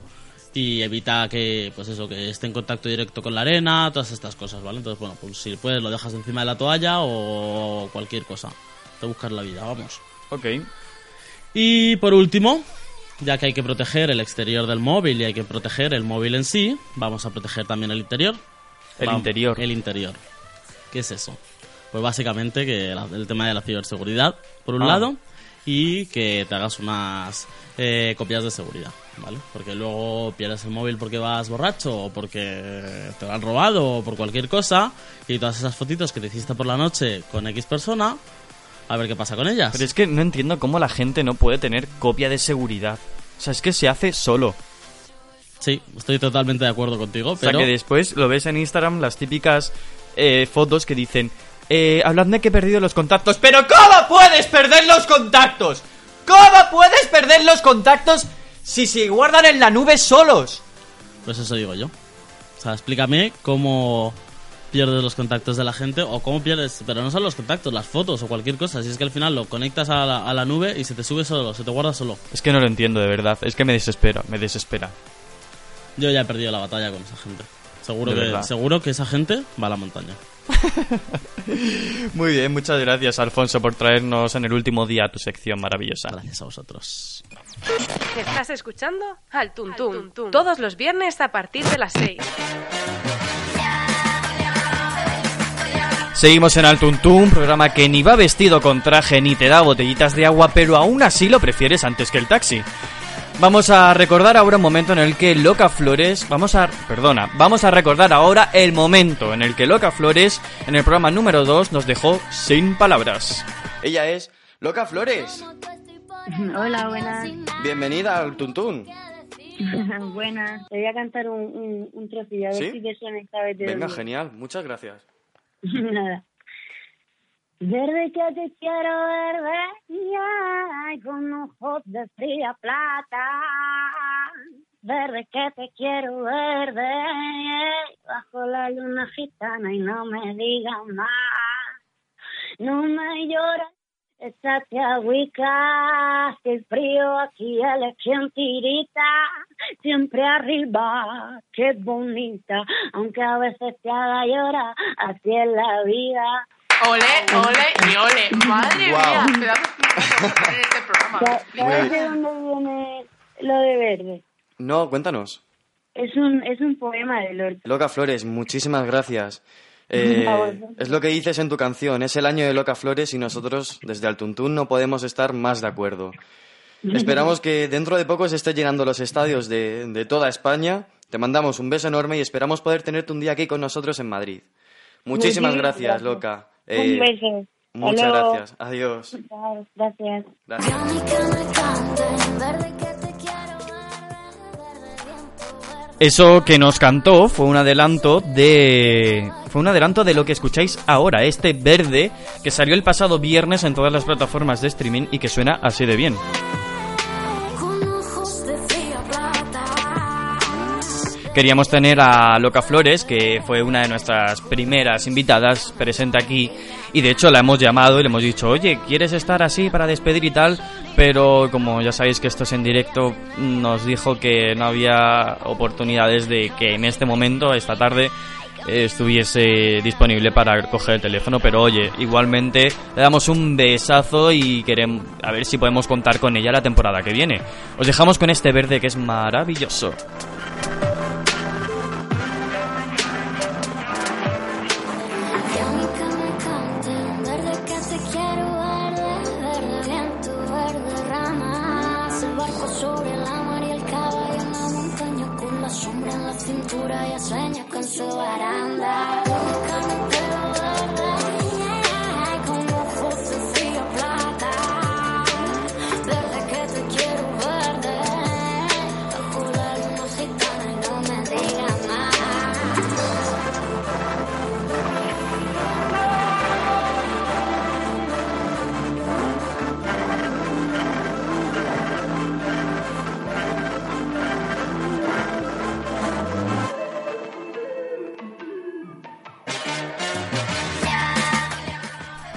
y evita que, pues eso, que esté en contacto directo con la arena, todas estas cosas, ¿vale? Entonces, bueno, pues si puedes lo dejas encima de la toalla o cualquier cosa. Te buscas la vida, vamos. Ok. Y por último, ya que hay que proteger el exterior del móvil y hay que proteger el móvil en sí, vamos a proteger también el interior. El Vamos, interior. El interior. ¿Qué es eso? Pues básicamente que la- el tema de la ciberseguridad, por un Ah. lado, y que te hagas unas eh, copias de seguridad, ¿vale? Porque luego pierdes el móvil porque vas borracho o porque te lo han robado o por cualquier cosa y todas esas fotitos que te hiciste por la noche con X persona, a ver qué pasa con ellas. Pero es que no entiendo cómo la gente no puede tener copia de seguridad. O sea, es que se hace solo. Sí, estoy totalmente de acuerdo contigo, O sea, pero... que después lo ves en Instagram, las típicas eh, fotos que dicen... Eh, habladme que he perdido los contactos. ¡Pero cómo puedes perder los contactos! ¿Cómo puedes perder los contactos si se guardan en la nube solos? Pues eso digo yo. O sea, explícame cómo pierdes los contactos de la gente o cómo pierdes, pero no solo los contactos, las fotos o cualquier cosa. Si es que al final lo conectas a la, a la nube y se te sube solo, se te guarda solo. Es que no lo entiendo de verdad. Es que me desespera, me desespera. Yo ya he perdido la batalla con esa gente. Seguro, De que, verdad. seguro que esa gente va a la montaña. Muy bien, muchas gracias Alfonso por traernos en el último día tu sección maravillosa. Gracias a vosotros. ¿Estás escuchando? Al Tuntún. Todos los viernes a partir de las 6. Seguimos en Altuntún, programa que ni va vestido con traje ni te da botellitas de agua, pero aún así lo prefieres antes que el taxi. Vamos a recordar ahora un momento en el que Loca Flores, vamos a, perdona, vamos a recordar ahora el momento en el que Loca Flores, en el programa número 2, nos dejó sin palabras. Ella es Loca Flores. Hola, buenas. Bienvenida al Tuntún. buenas. Te voy a cantar un, un, un trocillo, a ver ¿Sí? si te suena esta vez de Venga, genial, muchas gracias. Nada. Verde que te quiero verde, ay, con ojos de fría plata. Verde que te quiero verde, bajo la luna gitana y no me digas más. No me llores, échate agüica, que el frío aquí es quien tirita, siempre arriba, qué bonita, aunque a veces te haga llorar, así es la vida. Ole, ole y ole. Madre Guau. mía, de en este programa. ¿Sabes de dónde viene lo de verde? No, cuéntanos. Es un, es un poema de Lorca. Loca Flores, muchísimas gracias. Eh, A vosotros. es lo que dices en tu canción, es el año de Loca Flores y nosotros desde Altuntún no podemos estar más de acuerdo. Esperamos que dentro de poco se esté llenando los estadios de, de toda España. Te mandamos un beso enorme y esperamos poder tenerte un día aquí con nosotros en Madrid. Muchísimas gracias, gracias. Loca. Un Eh, beso. Muchas gracias. Adiós. Gracias. Gracias. Eso que nos cantó fue un adelanto de fue un adelanto de lo que escucháis ahora, este verde que salió el pasado viernes en todas las plataformas de streaming y que suena así de bien. Queríamos tener a Loca Flores, que fue una de nuestras primeras invitadas presente aquí, y de hecho la hemos llamado y le hemos dicho, oye, ¿quieres estar así para despedir y tal? Pero como ya sabéis que esto es en directo, nos dijo que no había oportunidades de que en este momento, esta tarde, estuviese disponible para coger el teléfono, pero oye, igualmente le damos un besazo y queremos a ver si podemos contar con ella la temporada que viene. Os dejamos con este verde que es maravilloso.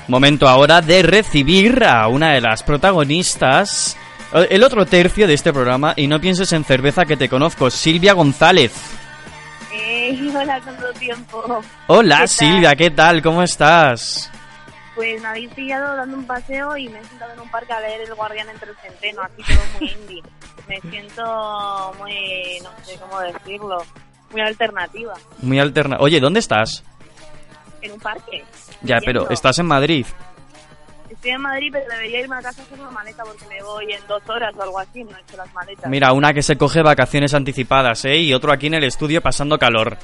Momento ahora de recibir a una de las protagonistas, eh, el otro tercio de este programa, y no pienses en cerveza que te conozco, Silvia González. Eh, hola, tanto tiempo. Hola ¿Qué tal? Silvia, ¿qué tal? ¿Cómo estás? Pues me habéis pillado dando un paseo y me he sentado en un parque a leer El Guardián entre el Centeno, así todo muy indie. Me siento muy, no sé cómo decirlo, muy alternativa. Muy alterna. Oye, ¿dónde estás? En un parque. Ya, pero estás en Madrid. Estoy en Madrid, pero debería irme a casa a hacer la maleta porque me voy en dos horas o algo así, no he hecho las maletas. Mira, una que se coge vacaciones anticipadas, ¿eh? Y otro aquí en el estudio pasando calor.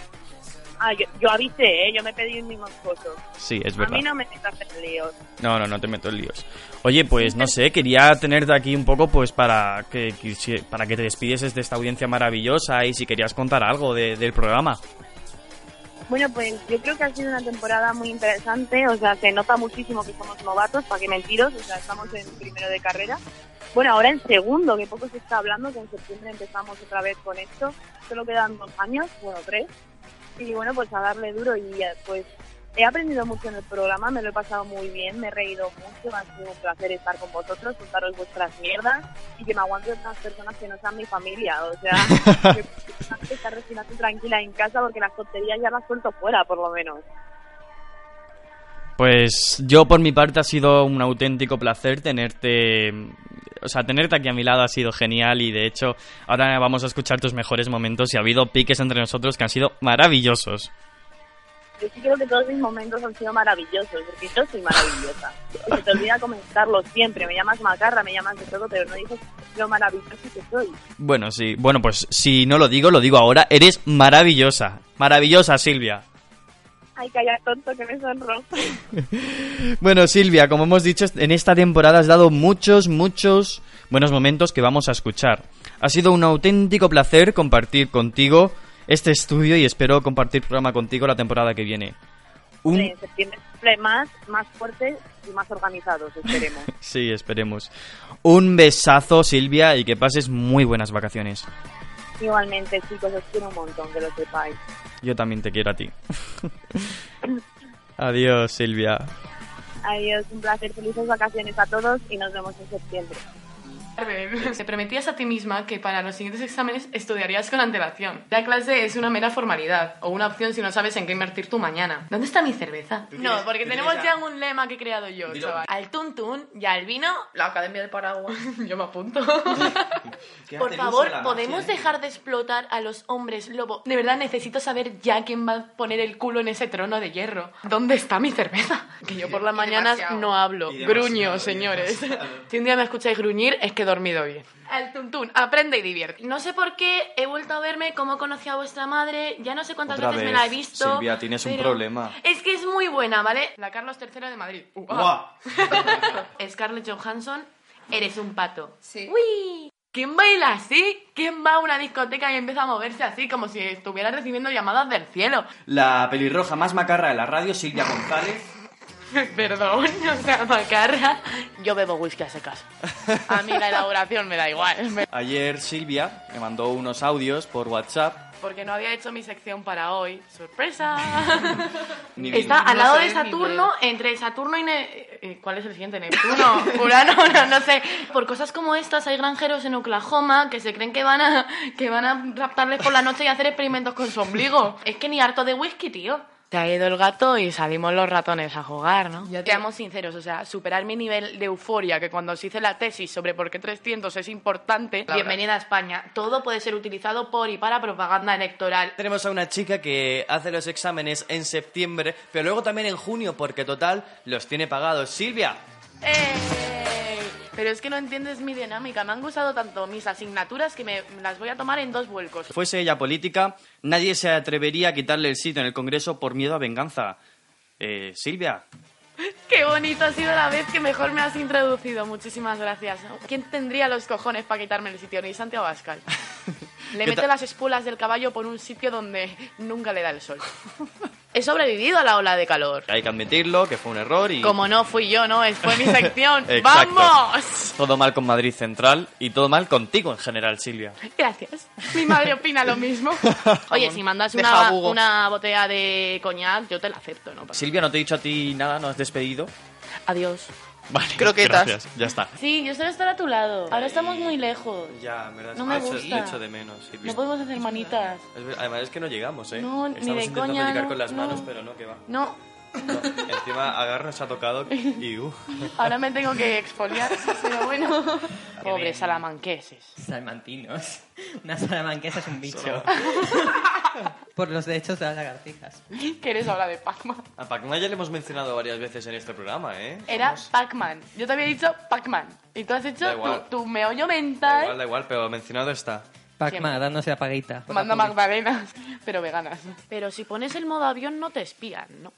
Ah, yo, yo avisé, ¿eh? Yo me pedí un mismo fotos. Sí, es A verdad. mí no me metas en líos. No, no, no te meto en líos. Oye, pues no sé, quería tenerte aquí un poco pues para que para que te despidieses de esta audiencia maravillosa y si querías contar algo de- del programa. Bueno, pues yo creo que ha sido una temporada muy interesante, o sea, se nota muchísimo que somos novatos, para que mentiros, o sea, estamos en primero de carrera. Bueno, ahora en segundo, que poco se está hablando, que en septiembre empezamos otra vez con esto, solo quedan dos años, bueno, tres, y bueno, pues a darle duro y eh, pues he aprendido mucho en el programa, me lo he pasado muy bien, me he reído mucho, ha sido un placer estar con vosotros, contaros vuestras mierdas y que me aguanten otras personas que no sean mi familia, o sea, que estar respirando tranquila en casa porque las tonterías ya las suelto fuera, por lo menos. Pues yo por mi parte ha sido un auténtico placer tenerte, o sea, tenerte aquí a mi lado ha sido genial y de hecho ahora vamos a escuchar tus mejores momentos y ha habido piques entre nosotros que han sido maravillosos. Yo sí creo que todos mis momentos han sido maravillosos, porque yo soy maravillosa. Y se te olvida comentarlo siempre. Me llamas macarra, me llamas de todo, pero no dices lo maravilloso que soy. Bueno, sí, bueno, pues si no lo digo, lo digo ahora, eres maravillosa, maravillosa Silvia. Ay, calla tonto, que me sonrojo. Bueno, Silvia, como hemos dicho, en esta temporada has dado muchos, muchos buenos momentos que vamos a escuchar. Ha sido un auténtico placer compartir contigo este estudio y espero compartir programa contigo la temporada que viene. Un... En septiembre más, más fuertes y más organizados, esperemos. Sí, esperemos. Un besazo, Silvia, y que pases muy buenas vacaciones. Igualmente, chicos, os quiero un montón, que lo sepáis. Yo también te quiero a ti. Adiós, Silvia. Adiós, un placer, felices vacaciones a todos y nos vemos en septiembre. Te prometías a ti misma que para los siguientes exámenes estudiarías con antelación. La clase es una mera formalidad o una opción si no sabes en qué invertir tu mañana. ¿Dónde está mi cerveza? No, porque tenemos ya un lema que he creado yo, Dilo. chaval. Al tuntún y al vino, la Academia del Paraguas. yo me apunto. Por favor, ¿podemos ¿eh? dejar de explotar a los hombres lobo? De verdad necesito saber ya quién va a poner el culo en ese trono de hierro. ¿Dónde está mi cerveza? Que yo por las mañanas no hablo. Gruño, señores. Si un día me escucháis gruñir, es que he dormido bien. Al tuntún, aprende y divierte. No sé por qué he vuelto a verme cómo conocí a vuestra madre. Ya no sé cuántas Otra veces vez, me la he visto. Silvia, tienes un pero problema. Es que es muy buena, ¿vale? La Carlos III de Madrid. Uh, ah. Scarlett Johansson, eres un pato. Sí. ¡Uy! ¿Quién baila así? ¿Quién va a una discoteca y empieza a moverse así como si estuviera recibiendo llamadas del cielo? La pelirroja más macarra de la radio, Silvia González. Perdón, o sea, macarra. Yo bebo whisky a secas. A mí la elaboración me da igual. Ayer Silvia me mandó unos audios por WhatsApp. Porque no había hecho mi sección para hoy. ¡Sorpresa! Está al lado No de Saturno, entre Saturno y... Ne- eh, ¿Cuál es el siguiente? Neptuno, Urano, no, no sé. Por cosas como estas hay granjeros en Oklahoma que se creen que van a que van a raptarles por la noche y hacer experimentos con su ombligo. Es que ni harto de whisky, tío. Se ha ido el gato y salimos los ratones a jugar, ¿no? Seamos sinceros, o sea, superar mi nivel de euforia que cuando se hice la tesis sobre por qué 300 es importante. Bienvenida a España. Todo puede ser utilizado por y para propaganda electoral. Tenemos a una chica que hace los exámenes en septiembre, pero luego también en junio, porque total los tiene pagados. Silvia, ¡Ey! Pero es que no entiendes mi dinámica. Me han gustado tanto mis asignaturas que me las voy a tomar en dos vuelcos. si fuese ella política, nadie se atrevería a quitarle el sitio en el Congreso por miedo a venganza. Eh, Silvia, Qué bonito ha sido la vez que mejor me has introducido. Muchísimas gracias. ¿Quién tendría los cojones para quitarme el sitio? Ni Santiago Abascal. Le ¿Qué mete las espuelas del caballo por un sitio donde nunca le da el sol. He sobrevivido a la ola de calor. hay que admitirlo, que fue un error y... Como no fui yo, ¿no? Es- Fue mi sección. ¡Vamos! Todo mal con Madrid Central y todo mal contigo en general, Silvia. Gracias. Mi madre opina lo mismo. Oye, si mandas una, una botella de coñac, yo te la acepto, ¿no? Silvia, ¿no te he dicho a ti nada? ¿No has despedido? Adiós. Vale, Croquetas. gracias, ya está. Sí, yo solo estar a tu lado. Ahora estamos muy lejos. Ya, en verdad, No me gusta. le echo de menos. Silvia. No podemos hacer manitas. Es Además es que no llegamos, ¿eh? No, ni Estamos de intentando coña, llegar no, con las no. manos, pero no, que va. No, No, Encima Agar nos ha tocado y uh. ahora me tengo que exfoliar, pero bueno. Pobres salamanqueses. Salmantinos. Una salamanquesa es un bicho. Por los derechos de las lagartijas. ¿Qué eres ahora de Pac-Man? A Pac-Man ya le hemos mencionado varias veces en este programa, ¿eh? Era Pac-Man. Yo te había dicho Pac-Man. Y tú has hecho Da tu, igual. tu meollo Da mental. igual, da igual, pero mencionado está. Pac-Man, dándose la paguita. Manda magdalenas, pero veganas. Pero si pones el modo avión no te espían, ¿no?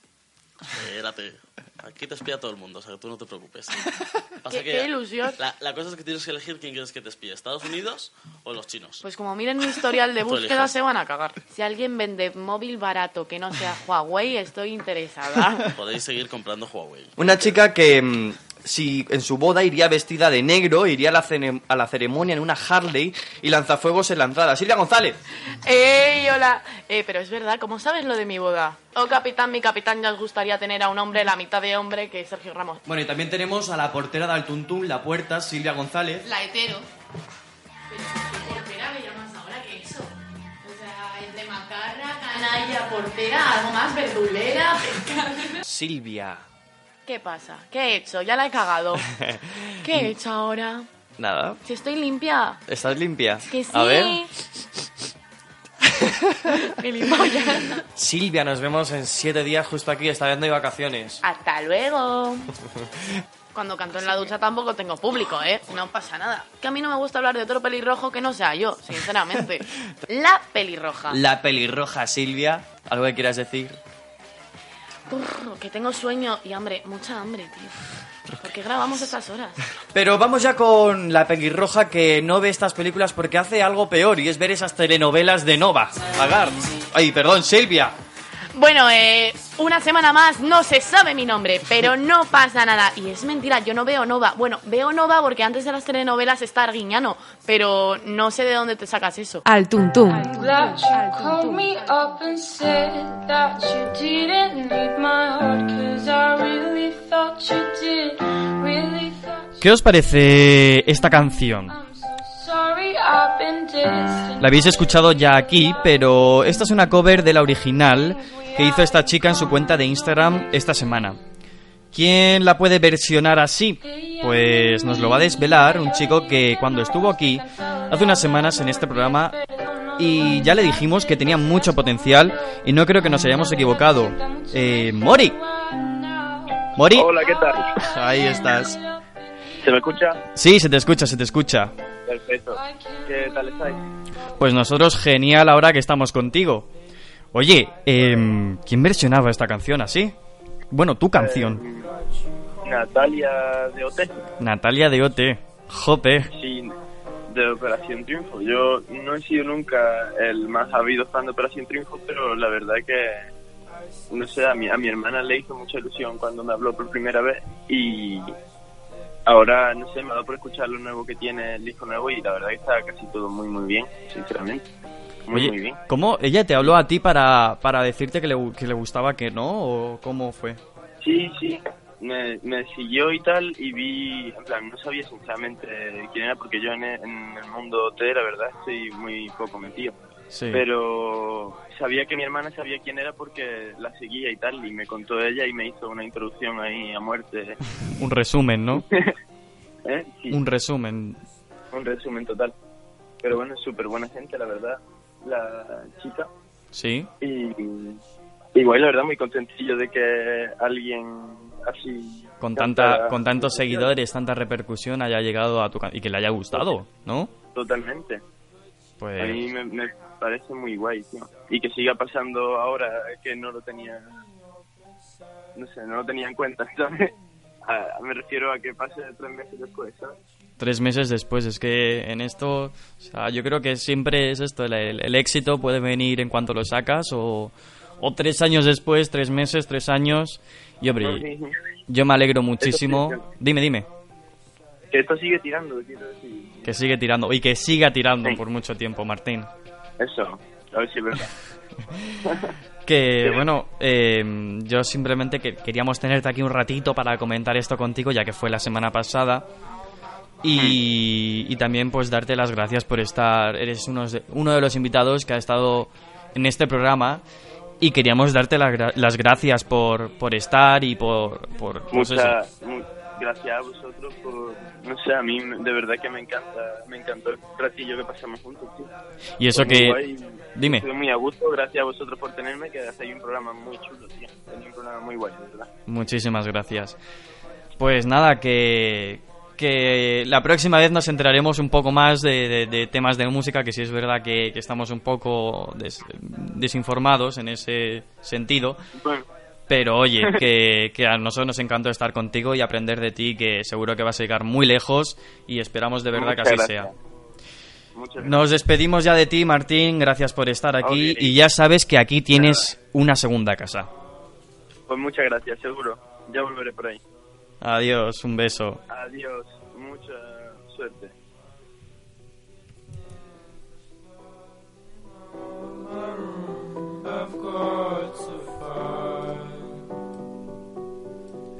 Espérate. Aquí te espía todo el mundo, o sea que tú no te preocupes. Qué- qué ilusión. La, la cosa es que tienes que elegir quién quieres que te espíe, ¿Estados Unidos o los chinos? Pues como miren mi historial de búsqueda se van a cagar. Si alguien vende móvil barato que no sea Huawei, estoy interesada. Podéis seguir comprando Huawei. Una chica que mm, si en su boda iría vestida de negro, iría a la, a la ceremonia en una Harley y lanzafuegos en lanzada. Silvia González. ¡Ey, hola! Eh, pero es verdad, ¿cómo sabes lo de mi boda? Oh, capitán, mi capitán, ya os gustaría tener a un hombre, la mitad de hombre, que es Sergio Ramos. Bueno, y también tenemos a la portera del Tuntún, la puerta, Silvia González. La hetero. Pero portera me llamas ahora que eso. O sea, entre macarra, canalla, portera, algo más, verdulera, pescadera. Silvia. ¿Qué pasa? ¿Qué he hecho? Ya la he cagado. ¿Qué he hecho ahora? Nada. Si estoy limpia. ¿Estás limpia? Que sí. A ver. Silvia, nos vemos en siete días justo aquí, está dando de vacaciones. Hasta luego. Cuando canto en la ducha tampoco tengo público, ¿eh? No pasa nada. Que a mí no me gusta hablar de otro pelirrojo que no sea yo, sinceramente. La pelirroja. La pelirroja Silvia, ¿algo que quieras decir? Uf, que tengo sueño y hambre, mucha hambre, tío. ¿Por qué grabamos estas horas? Pero vamos ya con la pelirroja que no ve estas películas porque hace algo peor y es ver esas telenovelas de Nova. Agar. Ay, perdón, Silvia. Bueno, eh, una semana más no se sabe mi nombre, pero no pasa nada. Y es mentira, yo no veo Nova. Bueno, veo Nova porque antes de las telenovelas está Arguiñano, pero no sé de dónde te sacas eso. Al tuntum. Glad you called me up and said that you didn't need my heart Cause I really thought you did, really thought you ¿Qué os parece esta canción? Sorry, I've been distant. La habéis escuchado ya aquí, pero esta es una cover de la original que hizo esta chica en su cuenta de Instagram esta semana. ¿Quién la puede versionar así? Pues nos lo va a desvelar un chico que cuando estuvo aquí hace unas semanas en este programa y ya le dijimos que tenía mucho potencial y no creo que nos hayamos equivocado. Eh, Mori. Mori. Hola, ¿qué tal? Ahí estás. ¿Se me escucha? Sí, se te escucha, se te escucha. Perfecto. ¿Qué tal estáis? Pues nosotros genial ahora que estamos contigo. Oye, em, ¿quién versionaba esta canción así? Bueno, tu canción. Eh, Natalia de OT. Natalia de OT. Jope. Sí, de Operación Triunfo. Yo no he sido nunca el más habido fan de Operación Triunfo, pero la verdad es que, no sé, a mi, a mi hermana le hizo mucha ilusión cuando me habló por primera vez y ahora, no sé, me ha dado por escuchar lo nuevo que tiene el disco nuevo y la verdad que está casi todo muy, muy bien, sinceramente. Oye, muy bien. ¿cómo ella te habló a ti para, para decirte que le, que le gustaba que no? ¿O cómo fue? Sí, sí. Me, me siguió y tal y vi, en plan, no sabía sinceramente quién era porque yo en el, en el mundo T, la verdad, estoy muy poco metido. Sí. Pero sabía que mi hermana sabía quién era porque la seguía y tal y me contó ella y me hizo una introducción ahí a muerte. Un resumen, ¿no? ¿Eh? Sí, Un resumen. un resumen total. Pero bueno, es súper buena gente, la verdad, la chica. Sí. Y igual, la verdad, muy contentillo de que alguien así... Con, tanta, con tantos seguidores, tanta repercusión haya llegado a tu y que le haya gustado, ¿no? Totalmente. Pues A mí me, me parece muy guay, tío. Y que siga pasando ahora que no lo tenía... No sé, no lo tenía en cuenta, ¿sabes? A- me refiero a que pase tres meses después, ¿sabes? Tres meses después. Es que en esto, o sea, yo creo que siempre es esto, el, el éxito puede venir en cuanto lo sacas o, o tres años después, tres meses, tres años. Y hombre, yo me alegro muchísimo. Dime, dime. Que esto sigue tirando, quiero decir. Que sigue tirando y que siga tirando por mucho tiempo, Martín. Eso, a ver si es verdad. Que bueno, eh, yo simplemente que queríamos tenerte aquí un ratito para comentar esto contigo, ya que fue la semana pasada. Y, y también pues darte las gracias por estar, eres uno de, uno de los invitados que ha estado en este programa y queríamos darte la las gracias por, por estar y por... por pues. Muchas mu- gracias a vosotros por... No sé, a mí de verdad que me encanta, me encantó el ratillo que pasamos juntos, tío. Y eso que- guay. dime. Estuve muy a gusto, gracias a vosotros por tenerme, que hacéis un programa muy chulo, tío. Un programa muy guay, de verdad. Muchísimas gracias. Pues nada, que, que la próxima vez nos enteraremos un poco más de, de- de temas de música, que sí es verdad que, que estamos un poco des- desinformados en ese sentido. Bueno. Pero oye, que, que a nosotros nos encantó estar contigo y aprender de ti, que seguro que vas a llegar muy lejos y esperamos de verdad Muchas que así gracias. sea. Nos despedimos ya de ti, Martín. Gracias por estar aquí. Y ya sabes que aquí tienes una segunda casa. Pues muchas gracias, seguro. Ya volveré por ahí. Adiós, un beso. Adiós, mucha suerte.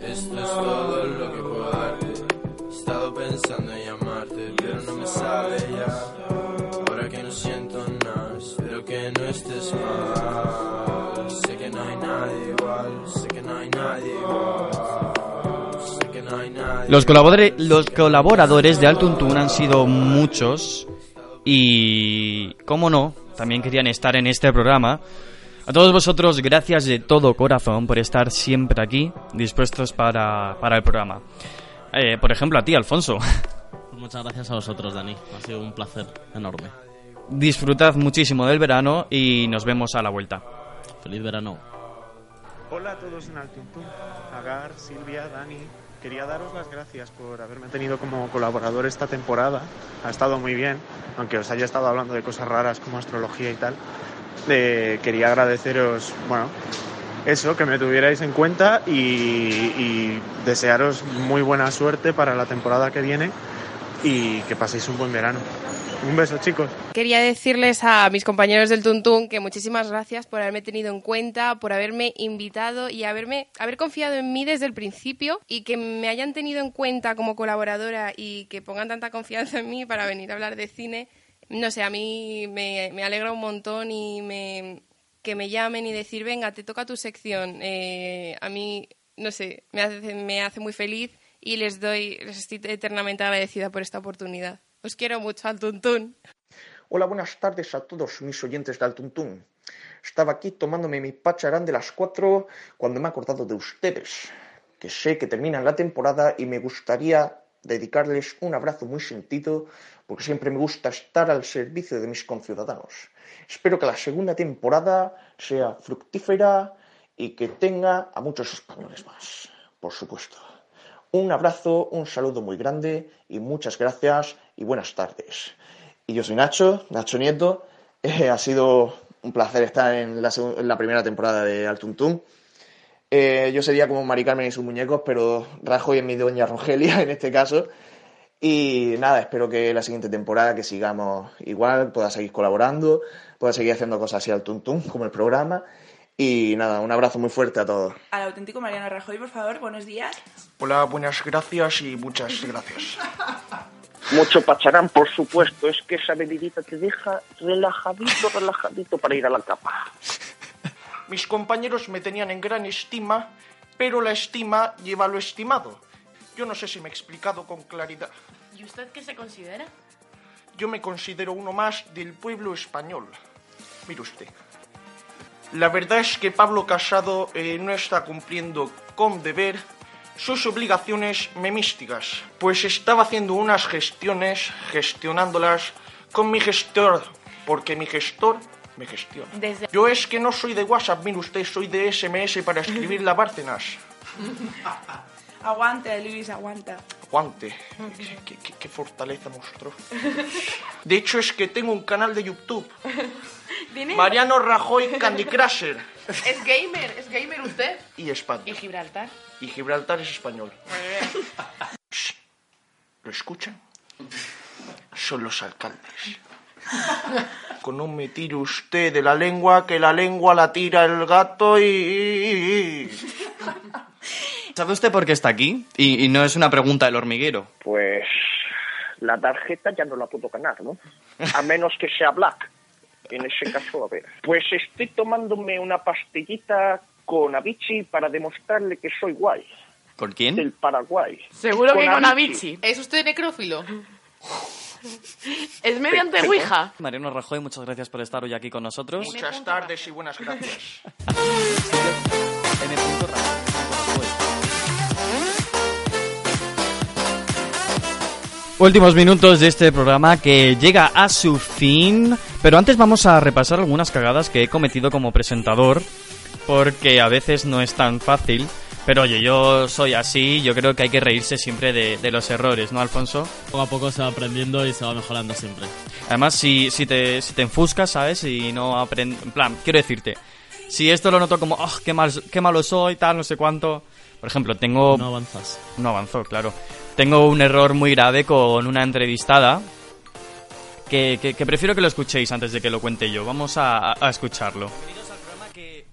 Esto es todo lo que puedo darte. He estado pensando en llamarte, pero no me sale ya. Ahora que no siento nada, espero que no estés mal. Sé que no hay nadie igual, sé que no hay nadie igual. Los, colaboradores, los colaboradores de Altuntun han sido muchos y, como no, también querían estar en este programa. A todos vosotros, gracias de todo corazón por estar siempre aquí, dispuestos para, para el programa. Eh, por ejemplo, a ti, Alfonso. Pues muchas gracias a vosotros, Dani. Ha sido un placer enorme. Disfrutad muchísimo del verano y nos vemos a la vuelta. Feliz verano. Hola a todos en Altuntun. Agar, Silvia, Dani. Quería daros las gracias por haberme tenido como colaborador esta temporada. Ha estado muy bien, aunque os haya estado hablando de cosas raras como astrología y tal. Eh, quería agradeceros, bueno, eso, que me tuvierais en cuenta y, y desearos muy buena suerte para la temporada que viene y que paséis un buen verano. Un beso, chicos. Quería decirles a mis compañeros del Tuntún que muchísimas gracias por haberme tenido en cuenta, por haberme invitado y haberme haber confiado en mí desde el principio y que me hayan tenido en cuenta como colaboradora y que pongan tanta confianza en mí para venir a hablar de cine. No sé, a mí me, me alegra un montón y me, que me llamen y decir, venga, te toca tu sección. Eh, a mí, no sé, me hace, me hace muy feliz y les doy, les estoy eternamente agradecida por esta oportunidad. Os quiero mucho al Tuntún. Hola, buenas tardes a todos mis oyentes del Tuntún. Estaba aquí tomándome mi pacharán de las cuatro cuando me he acordado de ustedes, que sé que terminan la temporada y me gustaría dedicarles un abrazo muy sentido porque siempre me gusta estar al servicio de mis conciudadanos. Espero que la segunda temporada sea fructífera y que tenga a muchos españoles más, por supuesto. Un abrazo, un saludo muy grande y muchas gracias y buenas tardes. Y yo soy Nacho, Nacho Nieto. Eh, ha sido un placer estar en la, primera temporada de Altuntum. Eh, yo sería como Mari Carmen y sus muñecos, pero Rajoy es mi doña Rogelia en este caso. Y nada, espero que la siguiente temporada que sigamos igual, pueda seguir colaborando, pueda seguir haciendo cosas así al Tuntum, como el programa. Y nada, un abrazo muy fuerte a todos. Al auténtico Mariano Rajoy, por favor, buenos días. Hola, buenas gracias y muchas gracias. Mucho pacharán, por supuesto. Es que esa bebidita te deja relajadito, relajadito para ir a la cama. Mis compañeros me tenían en gran estima, pero la estima lleva lo estimado. Yo no sé si me he explicado con claridad. ¿Y usted qué se considera? Yo me considero uno más del pueblo español. Mire usted. La verdad es que Pablo Casado eh, no está cumpliendo con deber sus obligaciones memísticas, pues estaba haciendo unas gestiones, gestionándolas con mi gestor, porque mi gestor me gestiona. Desde... Yo es que no soy de WhatsApp, mire usted, soy de SMS para escribir la Bárcenas. Aguante, Luis, aguanta. Aguante. Qué, qué- qué fortaleza mostró. De hecho, es que tengo un canal de YouTube. Mariano Rajoy Candy Crusher. Es gamer, es gamer usted. Y España. ¿Y Gibraltar? Y Gibraltar es español. Shh. ¿Lo escuchan? Son los alcaldes. Con no me tire usted de la lengua, que la lengua la tira el gato y... ¿Sabe usted por qué está aquí? Y, y no es una pregunta del hormiguero. Pues la tarjeta ya no la puedo ganar, ¿no? A menos que sea Black. En ese caso, a ver. Pues estoy tomándome una pastillita con Avicii para demostrarle que soy guay. ¿Con quién? Del Paraguay. Seguro que Con. Avicii. ¿Es usted necrófilo? ¿Es mediante Ouija? Mariano Rajoy, muchas gracias por estar hoy aquí con nosotros. Muchas tardes y buenas gracias. Últimos minutos de este programa que llega a su fin, pero antes vamos a repasar algunas cagadas que he cometido como presentador, porque a veces no es tan fácil. Pero oye, yo soy así, yo creo que hay que reírse siempre de, de los errores, ¿no, Alfonso? Poco a poco se va aprendiendo y se va mejorando siempre. Además, si, si, te, si te enfuscas, ¿sabes? Y no aprendes... En plan, quiero decirte, si esto lo noto como, oh, qué, mal, qué malo soy, tal, no sé cuánto... Por ejemplo, tengo... No avanzas. No avanzó, claro. Tengo un error muy grave con una entrevistada que, que- que prefiero que lo escuchéis antes de que lo cuente yo. Vamos a, a escucharlo.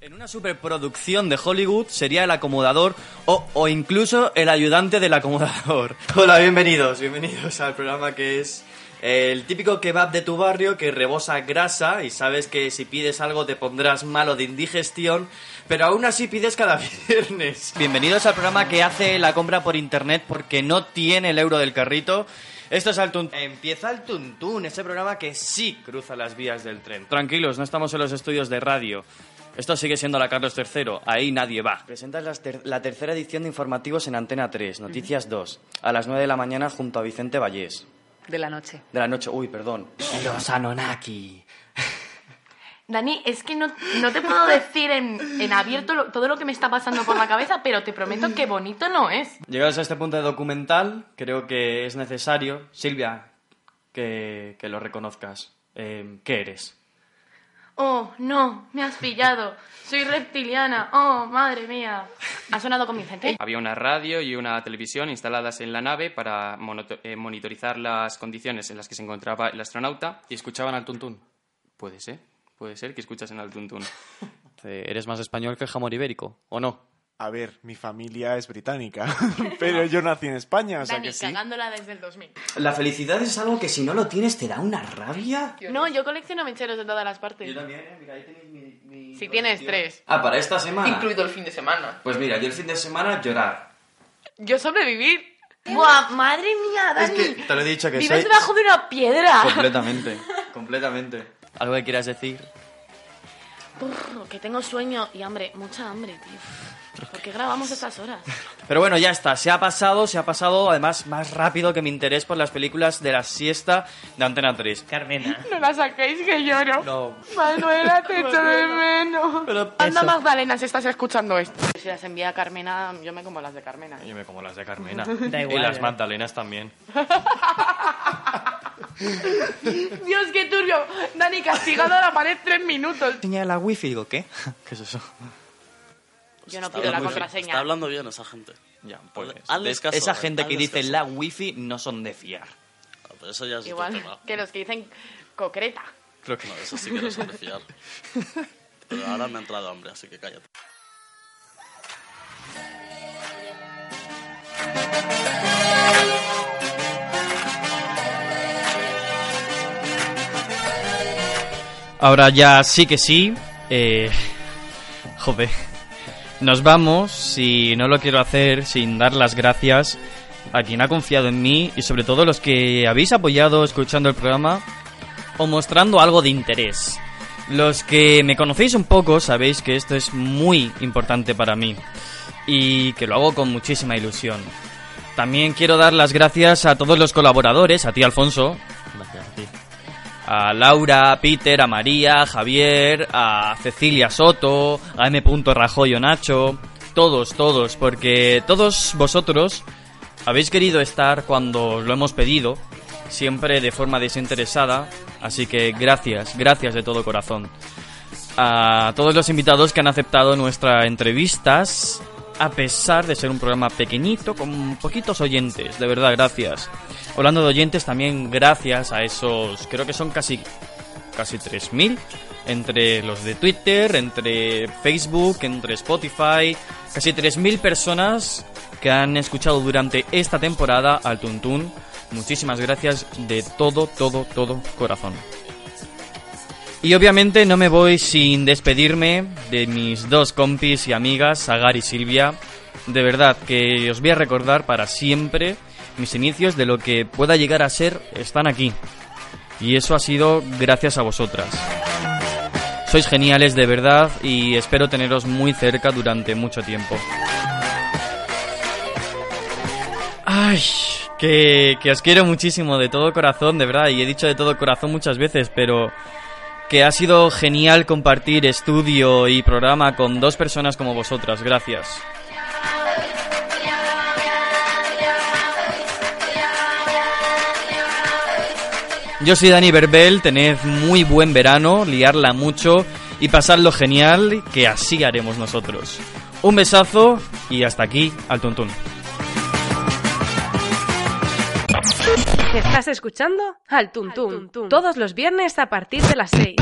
En una superproducción de Hollywood sería el acomodador o, o incluso el ayudante del acomodador. Hola, bienvenidos, bienvenidos al programa que es el típico kebab de tu barrio que rebosa grasa y sabes que si pides algo te pondrás malo de indigestión, pero aún así pides cada viernes. Bienvenidos al programa que hace la compra por internet porque no tiene el euro del carrito. Esto es el Tuntún. Empieza el Tuntún, ese programa que sí cruza las vías del tren. Tranquilos, no estamos en los estudios de radio. Esto sigue siendo la Carlos III, ahí nadie va. Presentas ter- la tercera edición de informativos en Antena 3, Noticias 2, a las 9 de la mañana junto a Vicente Vallés. De la noche. De la noche, uy, perdón. Los Anonaki. Dani, es que no, no te puedo decir en, en abierto lo- todo lo que me está pasando por la cabeza, pero te prometo que bonito no es. Llegados a este punto de documental, creo que es necesario, Silvia, que, que lo reconozcas. Eh, ¿Qué eres? Oh, no, me has pillado. Soy reptiliana. Oh, madre mía. Ha sonado convincente. Había una radio y una televisión instaladas en la nave para eh, monitorizar las condiciones en las que se encontraba el astronauta y escuchaban al tuntún. Puede ser, puede ser que escuchasen al tuntún. Eh, ¿Eres más español que el jamón ibérico, o no? A ver, mi familia es británica, pero yo nací en España, o sea Dani, que sí. cagándola desde el 2000. La felicidad es algo que si no lo tienes te da una rabia. No, yo colecciono mecheros de todas las partes. Yo también, eh, mira, ahí tenéis mi... Si tienes tres. Ah, para esta semana. Incluido el fin de semana. Pues mira, yo el fin de semana llorar. Yo sobrevivir. Buah, madre mía, Dani. Te lo he dicho que Vives soy... debajo de una piedra. Completamente, completamente. ¿Algo que quieras decir? Que tengo sueño y hambre, mucha hambre, tío. ¿Por qué grabamos estas horas? Pero bueno, ya está, se ha pasado, se ha pasado además más rápido que mi interés por las películas de la siesta de Antena 3. Carmena. No la saquéis que lloro. No. Manuela, te echo de menos. Anda eso- Magdalena si estás escuchando esto. Si las envía a Carmena, yo me como las de Carmena. Yo me como las de Carmena. Da y igual, las ¿eh? Magdalenas también. Dios, qué turbio. Dani, castigado a la pared tres minutos. Señala la wifi, digo, ¿qué? ¿Qué es eso? Yo no pido la hablando- contraseña. Está hablando bien esa gente. Ya, pues. Hazles es- caso, esa eh, gente que dice caso. la wifi no son de fiar. Ah, pero eso ya es otro Igual tema. que los que dicen concreta. Creo que No, eso sí que no son de fiar. Pero ahora me ha entrado hambre, así que cállate. Ahora ya sí que sí. Eh. Nos vamos y no lo quiero hacer sin dar las gracias a quien ha confiado en mí y sobre todo los que habéis apoyado escuchando el programa o mostrando algo de interés. Los que me conocéis un poco sabéis que esto es muy importante para mí y que lo hago con muchísima ilusión. También quiero dar las gracias a todos los colaboradores, a ti Alfonso. A Laura, a Peter, a María, a Javier, a Cecilia Soto, a M. Rajoy o Nacho, todos, todos, porque todos vosotros habéis querido estar cuando os lo hemos pedido, siempre de forma desinteresada, así que gracias, gracias de todo corazón. A todos los invitados que han aceptado nuestras entrevistas, a pesar de ser un programa pequeñito, con poquitos oyentes, de verdad, gracias. Hablando de oyentes, también gracias a esos, creo que son casi, casi 3.000, entre los de Twitter, entre Facebook, entre Spotify, casi 3.000 personas que han escuchado durante esta temporada al Tuntún. Muchísimas gracias de todo, todo, todo corazón. Y obviamente no me voy sin despedirme de mis dos compis y amigas, Agar y Silvia. De verdad que os voy a recordar para siempre mis inicios de lo que pueda llegar a ser están aquí. Y eso ha sido gracias a vosotras. Sois geniales de verdad y espero teneros muy cerca durante mucho tiempo. Ay, que, que os quiero muchísimo de todo corazón, de verdad, y he dicho de todo corazón muchas veces, pero que ha sido genial compartir estudio y programa con dos personas como vosotras. Gracias. Yo soy Dani Berbel, tened muy buen verano, liarla mucho y pasadlo genial, que así haremos nosotros. Un besazo y hasta aquí al tuntún. ¿Estás escuchando? Al Tuntum. Todos los viernes a partir de las 6.